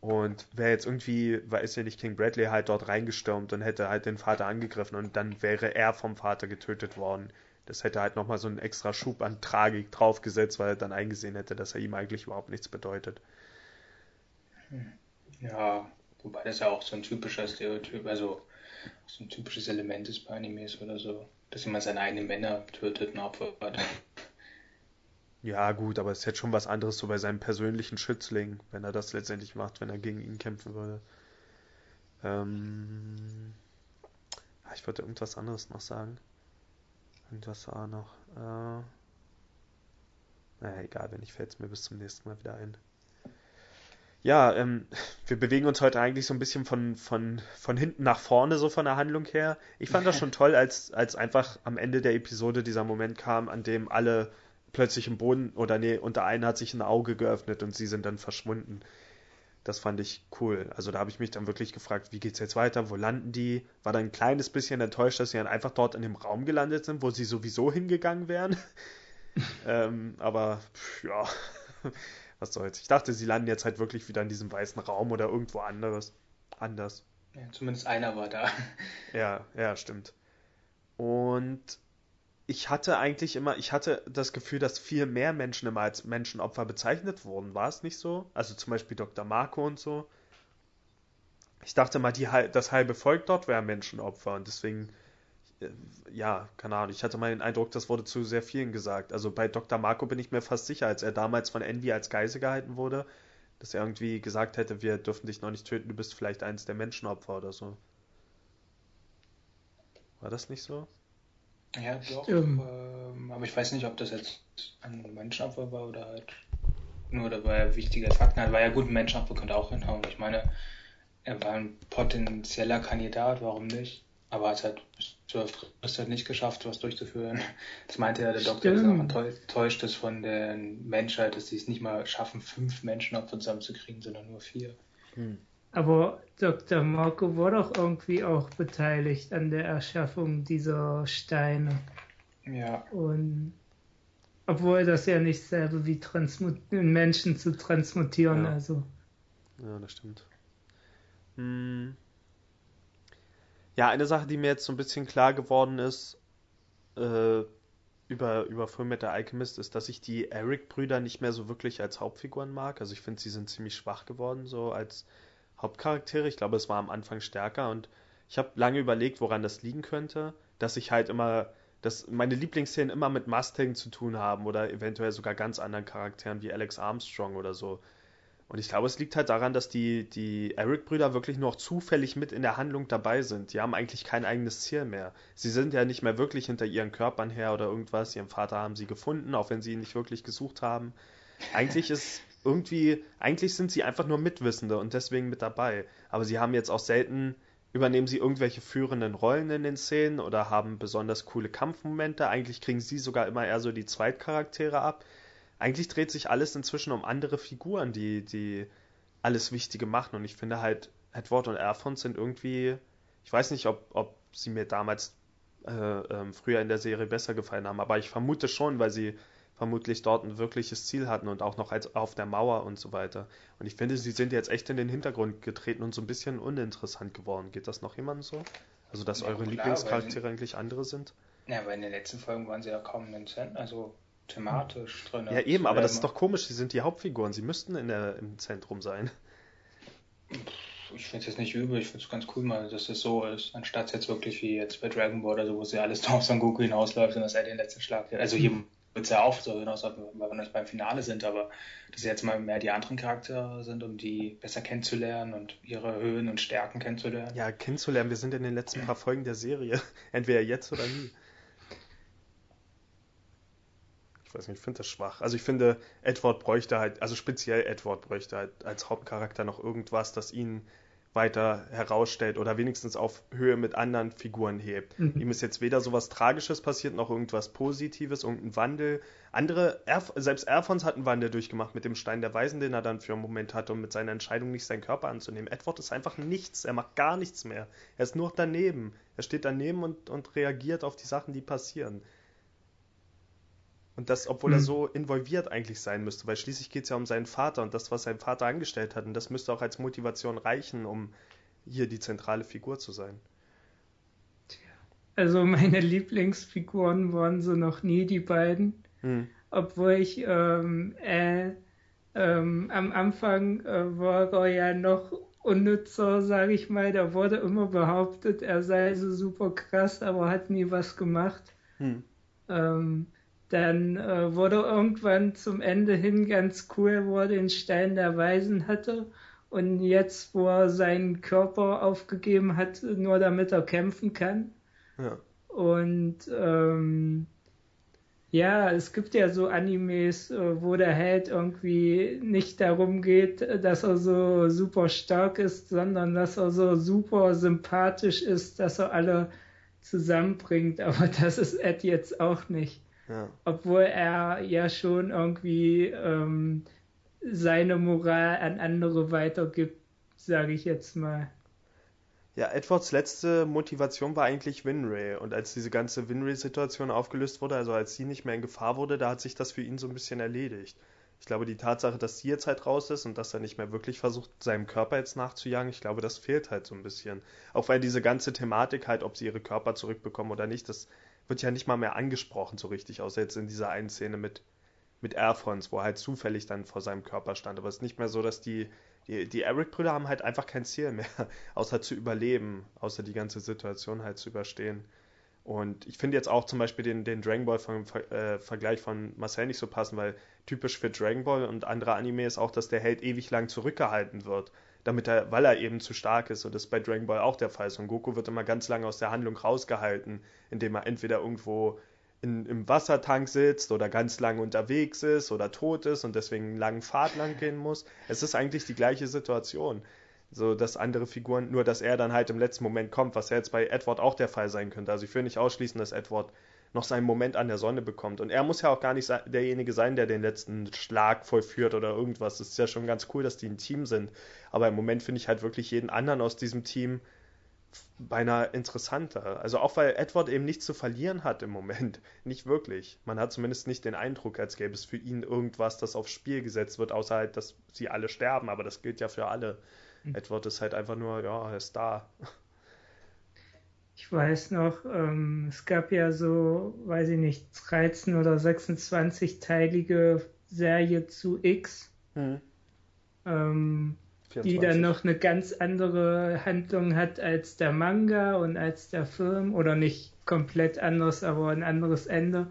Und wäre jetzt irgendwie, weiß ja nicht, King Bradley halt dort reingestürmt und hätte halt den Vater angegriffen und dann wäre er vom Vater getötet worden. Das hätte halt nochmal so einen extra Schub an Tragik draufgesetzt, weil er dann eingesehen hätte, dass er ihm eigentlich überhaupt nichts bedeutet. Ja, wobei das ja auch so ein typischer Stereotyp, also so ein typisches Element ist bei Animes oder so, dass jemand seine eigenen Männer tötet und opfert. Ja, gut, aber es ist jetzt schon was anderes so bei seinem persönlichen Schützling, wenn er das letztendlich macht, wenn er gegen ihn kämpfen würde. Ähm, ich wollte irgendwas anderes noch sagen. Irgendwas war noch. Äh, naja, egal, wenn nicht, fällt es mir bis zum nächsten Mal wieder ein. Ja, ähm, wir bewegen uns heute eigentlich so ein bisschen von, von, von hinten nach vorne, so von der Handlung her. Ich fand das *laughs* schon toll, als, als einfach am Ende der Episode dieser Moment kam, an dem alle plötzlich im Boden oder nee, unter einen hat sich ein Auge geöffnet und sie sind dann verschwunden. Das fand ich cool. Also da habe ich mich dann wirklich gefragt, wie geht's jetzt weiter? Wo landen die? War dann ein kleines bisschen enttäuscht, dass sie dann einfach dort in dem Raum gelandet sind, wo sie sowieso hingegangen wären. *laughs* ähm, aber pff, ja, was soll's. Ich dachte, sie landen jetzt halt wirklich wieder in diesem weißen Raum oder irgendwo anderes. Anders. Ja, zumindest einer war da. *laughs* Ja, ja, stimmt. Und ich hatte eigentlich immer, ich hatte das Gefühl, dass viel mehr Menschen immer als Menschenopfer bezeichnet wurden. War es nicht so? Also zum Beispiel Dr. Marco und so. Ich dachte mal, die, das halbe Volk dort wäre Menschenopfer und deswegen, ja, keine Ahnung, ich hatte mal den Eindruck, das wurde zu sehr vielen gesagt. Also bei Dr. Marco bin ich mir fast sicher, als er damals von Envy als Geise gehalten wurde, dass er irgendwie gesagt hätte, wir dürfen dich noch nicht töten, du bist vielleicht eins der Menschenopfer oder so. War das nicht so? Ja, doch. Ähm, ähm, aber ich weiß nicht, ob das jetzt ein Menschenopfer war oder halt nur dabei wichtige Fakten hat. War ja gut, ein Menschenopfer könnte auch hinhauen. Ich meine, er war ein potenzieller Kandidat, warum nicht? Aber hat es halt zur Frist halt nicht geschafft, was durchzuführen. Das meinte ja der Doktor, dass er auch enttäuscht ist von der Menschheit, dass sie es nicht mal schaffen, fünf Menschenopfer zusammenzukriegen, sondern nur vier. Hm. Aber Dr. Marco war doch irgendwie auch beteiligt an der Erschaffung dieser Steine. Ja. Und obwohl das ja nicht selber wie Transmut Menschen zu transmutieren, ja. also. Ja, das stimmt. Hm. Ja, eine Sache, die mir jetzt so ein bisschen klar geworden ist, äh, über, über Fullmetal Alchemist, ist, dass ich die Eric-Brüder nicht mehr so wirklich als Hauptfiguren mag. Also ich finde, sie sind ziemlich schwach geworden, so als Hauptcharaktere. Ich glaube, es war am Anfang stärker und ich habe lange überlegt, woran das liegen könnte, dass ich halt immer, dass meine Lieblingsszenen immer mit Mustang zu tun haben oder eventuell sogar ganz anderen Charakteren wie Alex Armstrong oder so. Und ich glaube, es liegt halt daran, dass die, die Eric-Brüder wirklich nur noch zufällig mit in der Handlung dabei sind. Die haben eigentlich kein eigenes Ziel mehr. Sie sind ja nicht mehr wirklich hinter ihren Körpern her oder irgendwas. Ihren Vater haben sie gefunden, auch wenn sie ihn nicht wirklich gesucht haben. Eigentlich ist irgendwie, eigentlich sind sie einfach nur Mitwissende und deswegen mit dabei. Aber sie haben jetzt auch selten, übernehmen sie irgendwelche führenden Rollen in den Szenen oder haben besonders coole Kampfmomente. Eigentlich kriegen sie sogar immer eher so die Zweitcharaktere ab. Eigentlich dreht sich alles inzwischen um andere Figuren, die, die alles Wichtige machen. Und ich finde halt, Edward und Erfond sind irgendwie, ich weiß nicht, ob, ob sie mir damals äh, äh, früher in der Serie besser gefallen haben, aber ich vermute schon, weil sie vermutlich dort ein wirkliches Ziel hatten und auch noch als auf der Mauer und so weiter. Und ich finde, sie sind jetzt echt in den Hintergrund getreten und so ein bisschen uninteressant geworden. Geht das noch jemandem so? Also, dass ja, eure klar, Lieblingscharaktere eigentlich andere sind? Ja, aber in den letzten Folgen waren sie ja kaum Zentrum, also thematisch drin. Ja, eben, aber das ist doch komisch, sie sind die Hauptfiguren, sie müssten in der, im Zentrum sein. Ich finde es jetzt nicht übel, ich finde es ganz cool mal, dass es so ist, anstatt jetzt wirklich wie jetzt bei Dragon Ball oder so, wo sie alles *laughs* auf Son Goku hinausläuft und dass er den letzten Schlag Also hier wird es ja auch so hinaus, weil wir noch beim Finale sind, aber dass jetzt mal mehr die anderen Charaktere sind, um die besser kennenzulernen und ihre Höhen und Stärken kennenzulernen. Ja, kennenzulernen. Wir sind in den letzten paar Folgen der Serie. *laughs* Entweder jetzt oder nie. Ich weiß nicht, ich finde das schwach. Also ich finde, Edward bräuchte halt, also speziell Edward bräuchte halt als Hauptcharakter noch irgendwas, das ihn weiter herausstellt oder wenigstens auf Höhe mit anderen Figuren hebt. Mhm. Ihm ist jetzt weder sowas Tragisches passiert, noch irgendwas Positives, irgendein Wandel. Andere, Erf selbst Erfons hat einen Wandel durchgemacht mit dem Stein der Weisen, den er dann für einen Moment hatte und mit seiner Entscheidung nicht seinen Körper anzunehmen. Edward ist einfach nichts, er macht gar nichts mehr. Er ist nur daneben. Er steht daneben und, und reagiert auf die Sachen, die passieren. Und das, obwohl mhm. er so involviert eigentlich sein müsste, weil schließlich geht es ja um seinen Vater und das, was sein Vater angestellt hat. Und das müsste auch als Motivation reichen, um hier die zentrale Figur zu sein. Also meine Lieblingsfiguren waren so noch nie die beiden. Hm. Obwohl ich ähm, äh, ähm, am Anfang äh, war er ja noch unnützer, sage ich mal. Da wurde immer behauptet, er sei so super krass, aber hat nie was gemacht. Hm. Ähm, dann äh, wurde irgendwann zum Ende hin ganz cool, wo er den Stein der Weisen hatte. Und jetzt, wo er seinen Körper aufgegeben hat, nur damit er kämpfen kann. Ja. Und ähm, ja, es gibt ja so Animes, äh, wo der Held irgendwie nicht darum geht, dass er so super stark ist, sondern dass er so super sympathisch ist, dass er alle zusammenbringt. *laughs* Aber das ist Ed jetzt auch nicht. Ja. Obwohl er ja schon irgendwie ähm, seine Moral an andere weitergibt, sage ich jetzt mal. Ja, Edwards letzte Motivation war eigentlich Winray. Und als diese ganze Winray-Situation aufgelöst wurde, also als sie nicht mehr in Gefahr wurde, da hat sich das für ihn so ein bisschen erledigt. Ich glaube, die Tatsache, dass sie jetzt halt raus ist und dass er nicht mehr wirklich versucht, seinem Körper jetzt nachzujagen, ich glaube, das fehlt halt so ein bisschen. Auch weil diese ganze Thematik halt, ob sie ihre Körper zurückbekommen oder nicht, das wird ja nicht mal mehr angesprochen so richtig, außer jetzt in dieser einen Szene mit, mit Airfons, wo er halt zufällig dann vor seinem Körper stand. Aber es ist nicht mehr so, dass die die, die Eric-Brüder haben halt einfach kein Ziel mehr, *laughs* außer zu überleben, außer die ganze Situation halt zu überstehen. Und ich finde jetzt auch zum Beispiel den, den Dragon Ball von, äh, Vergleich von Marcel nicht so passend, weil typisch für Dragon Ball und andere Anime ist auch, dass der Held ewig lang zurückgehalten wird, damit er, weil er eben zu stark ist. Und das ist bei Dragon Ball auch der Fall. Und Goku wird immer ganz lange aus der Handlung rausgehalten, indem er entweder irgendwo in, im Wassertank sitzt oder ganz lange unterwegs ist oder tot ist und deswegen einen langen Pfad lang gehen muss. Es ist eigentlich die gleiche Situation. So, dass andere Figuren, nur dass er dann halt im letzten Moment kommt, was ja jetzt bei Edward auch der Fall sein könnte. Also ich will nicht ausschließen, dass Edward noch seinen Moment an der Sonne bekommt. Und er muss ja auch gar nicht derjenige sein, der den letzten Schlag vollführt oder irgendwas. Es ist ja schon ganz cool, dass die ein Team sind. Aber im Moment finde ich halt wirklich jeden anderen aus diesem Team beinahe interessanter. Also auch weil Edward eben nichts zu verlieren hat im Moment. *laughs* Nicht wirklich. Man hat zumindest nicht den Eindruck, als gäbe es für ihn irgendwas, das aufs Spiel gesetzt wird, außer halt, dass sie alle sterben. Aber das gilt ja für alle. Mhm. Edward ist halt einfach nur, ja, er ist da. Ich weiß noch, ähm, es gab ja so, weiß ich nicht, 13 oder 26-teilige Serie zu X. Mhm. Ähm, 24. die dann noch eine ganz andere Handlung hat als der Manga und als der Film oder nicht komplett anders, aber ein anderes Ende.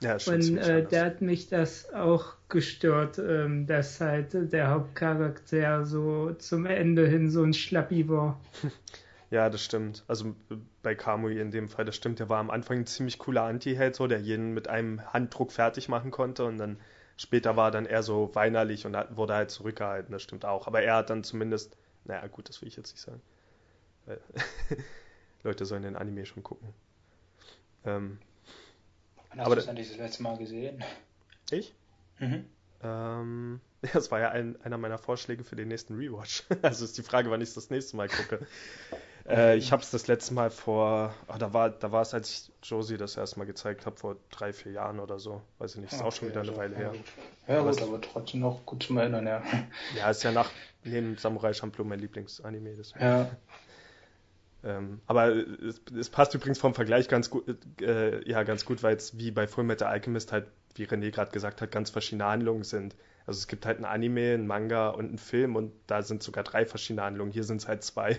Ja, und äh, da hat mich das auch gestört, ähm, dass halt der Hauptcharakter so zum Ende hin so ein Schlappi war. *laughs* Ja, das stimmt. Also bei Kamui in dem Fall, das stimmt. Der war am Anfang ein ziemlich cooler Anti-Held, so, der jeden mit einem Handdruck fertig machen konnte und dann Später war er dann eher so weinerlich und wurde halt zurückgehalten, das stimmt auch. Aber er hat dann zumindest, naja, gut, das will ich jetzt nicht sagen. *laughs* Leute sollen den Anime schon gucken. Ähm, Wann hast du das eigentlich das letzte Mal gesehen? Ich? Mhm. Ähm, *laughs* das war ja ein, einer meiner Vorschläge für den nächsten Rewatch. *laughs* Also ist die Frage, wann ich das nächste Mal gucke. Äh, ich habe es das letzte Mal vor, ach, da war da war es, als ich Josie das erste Mal gezeigt habe, vor drei, vier Jahren oder so. Weiß ich nicht, ist okay, auch schon wieder eine also, Weile her. Ja, aber gut, aber trotzdem noch gut zu erinnern, ja. *laughs* Ja, ist ja nach neben Samurai Champloo mein Lieblingsanime. Deswegen. Ja. Ähm, aber es, es, passt übrigens vom Vergleich ganz gut, äh, ja, ganz gut, weil es wie bei Full Metal Alchemist halt, wie René gerade gesagt hat, ganz verschiedene Handlungen sind. Also es gibt halt ein Anime, ein Manga und ein Film und da sind sogar drei verschiedene Handlungen. Hier sind es halt zwei.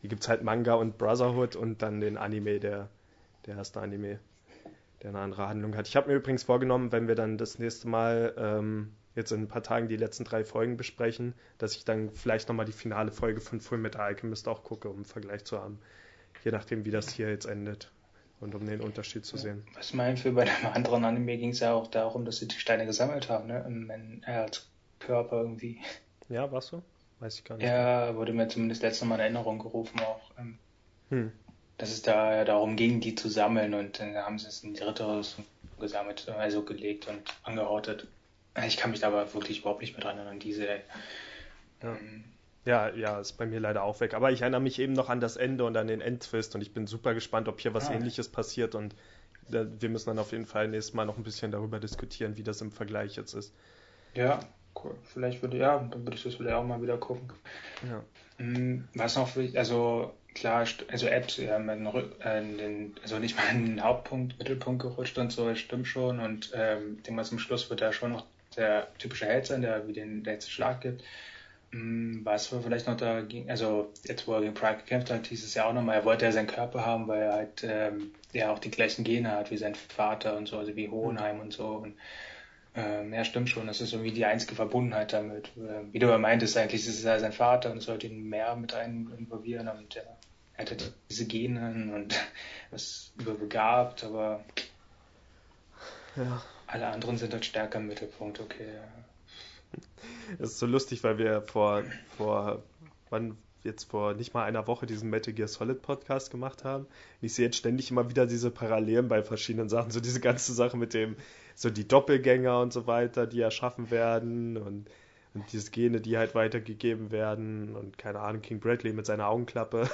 Hier gibt es halt Manga und Brotherhood und dann den Anime, der, der erste Anime, der eine andere Handlung hat. Ich habe mir übrigens vorgenommen, wenn wir dann das nächste Mal ähm, jetzt in ein paar Tagen die letzten drei Folgen besprechen, dass ich dann vielleicht nochmal die finale Folge von Full Metal Alchemist auch gucke, um einen Vergleich zu haben. Je nachdem, wie das hier jetzt endet und um den Unterschied zu sehen. Was meinst du, bei dem anderen Anime ging es ja auch darum, dass sie die Steine gesammelt haben, ne? Und er als Körper irgendwie. Ja, warst du? Weiß ich gar nicht. Ja, wurde mir zumindest letztes Mal in Erinnerung gerufen auch. Ähm, hm. Dass es da ja darum ging, die zu sammeln und dann haben sie es in die dritte gesammelt, also gelegt und angehortet. Ich kann mich da aber wirklich überhaupt nicht mehr dran erinnern, diese. Ja. Ähm, ja, ja, ist bei mir leider auch weg. Aber ich erinnere mich eben noch an das Ende und an den Endtwist und ich bin super gespannt, ob hier was ah. ähnliches passiert und wir müssen dann auf jeden Fall nächstes Mal noch ein bisschen darüber diskutieren, wie das im Vergleich jetzt ist. Ja, cool. Vielleicht würde, ja, dann würde ich das vielleicht auch mal wieder gucken. Ja. Hm, was noch für, also klar, also Ed, ja, äh, den, also nicht mal in den Hauptpunkt, Mittelpunkt gerutscht und so, das stimmt schon. Und ähm, denke mal, zum Schluss wird er schon noch der typische Held sein, der wie den letzten Schlag gibt. Hm, was wir vielleicht noch da ging, also jetzt wo er gegen Pride gekämpft hat, hieß es ja auch nochmal, er wollte ja seinen Körper haben, weil er halt ähm, ja auch die gleichen Gene hat wie sein Vater und so, also wie Hohenheim und so. Und ähm, ja, stimmt schon. Das ist irgendwie die einzige Verbundenheit damit. Äh, wie du ja meintest, eigentlich ist es ja sein Vater und es sollte ihn mehr mit ein involvieren und ja, er hatte diese Gene und *laughs* was überbegabt, aber ja. alle anderen sind halt stärker im Mittelpunkt, okay. Es ist so lustig, weil wir vor, vor wann jetzt vor nicht mal einer Woche diesen Metal Gear Solid Podcast gemacht haben. Ich sehe jetzt ständig immer wieder diese Parallelen bei verschiedenen Sachen, so diese ganze Sache mit dem, so die Doppelgänger und so weiter, die erschaffen werden und, und diese Gene, die halt weitergegeben werden und keine Ahnung, King Bradley mit seiner Augenklappe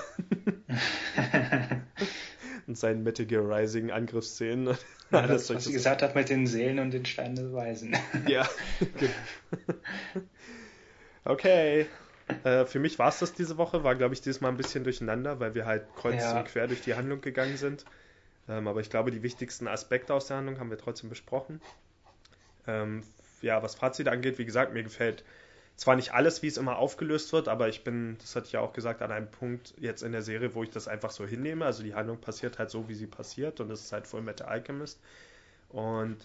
*laughs* und seinen Metal Gear Rising Angriffsszenen. Ja, Alles was sie gesagt hat mit den Seelen und den Steinen des Weisen. *laughs* ja. Okay. Äh, für mich war es das diese Woche, war glaube ich dieses Mal ein bisschen durcheinander, weil wir halt kreuz ja. und quer durch die Handlung gegangen sind. Ähm, aber ich glaube, die wichtigsten Aspekte aus der Handlung haben wir trotzdem besprochen. Ähm, ja, was Fazit angeht, wie gesagt, mir gefällt zwar nicht alles, wie es immer aufgelöst wird, aber ich bin, das hatte ich ja auch gesagt, an einem Punkt jetzt in der Serie, wo ich das einfach so hinnehme. Also die Handlung passiert halt so, wie sie passiert und es ist halt Full Metal Alchemist. Und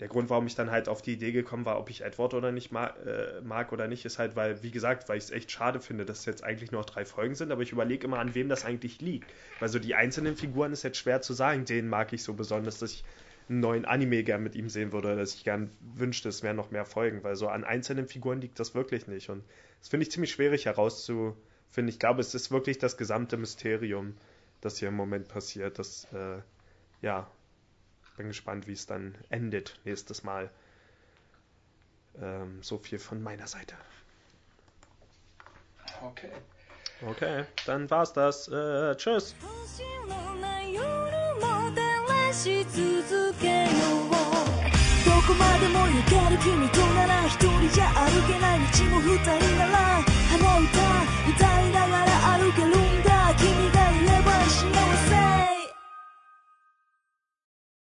der Grund, warum ich dann halt auf die Idee gekommen war, ob ich Edward oder nicht mag, äh, mag oder nicht, ist halt, weil, wie gesagt, weil ich es echt schade finde, dass es jetzt eigentlich nur noch drei Folgen sind, aber ich überlege immer, an wem das eigentlich liegt. Weil so die einzelnen Figuren ist jetzt schwer zu sagen, den mag ich so besonders, dass ich einen neuen Anime gern mit ihm sehen würde, dass ich gern wünschte, es wären noch mehr Folgen, weil so an einzelnen Figuren liegt das wirklich nicht. Und das finde ich ziemlich schwierig herauszufinden. Ich glaube, es ist wirklich das gesamte Mysterium, das hier im Moment passiert, das, äh, ja, bin gespannt, wie es dann endet nächstes Mal. Ähm, so viel von meiner Seite. Okay. Okay, dann war's das. Äh, tschüss. どこまでも行ける君となら一人じゃ歩けない道も二人ならあの歌歌いな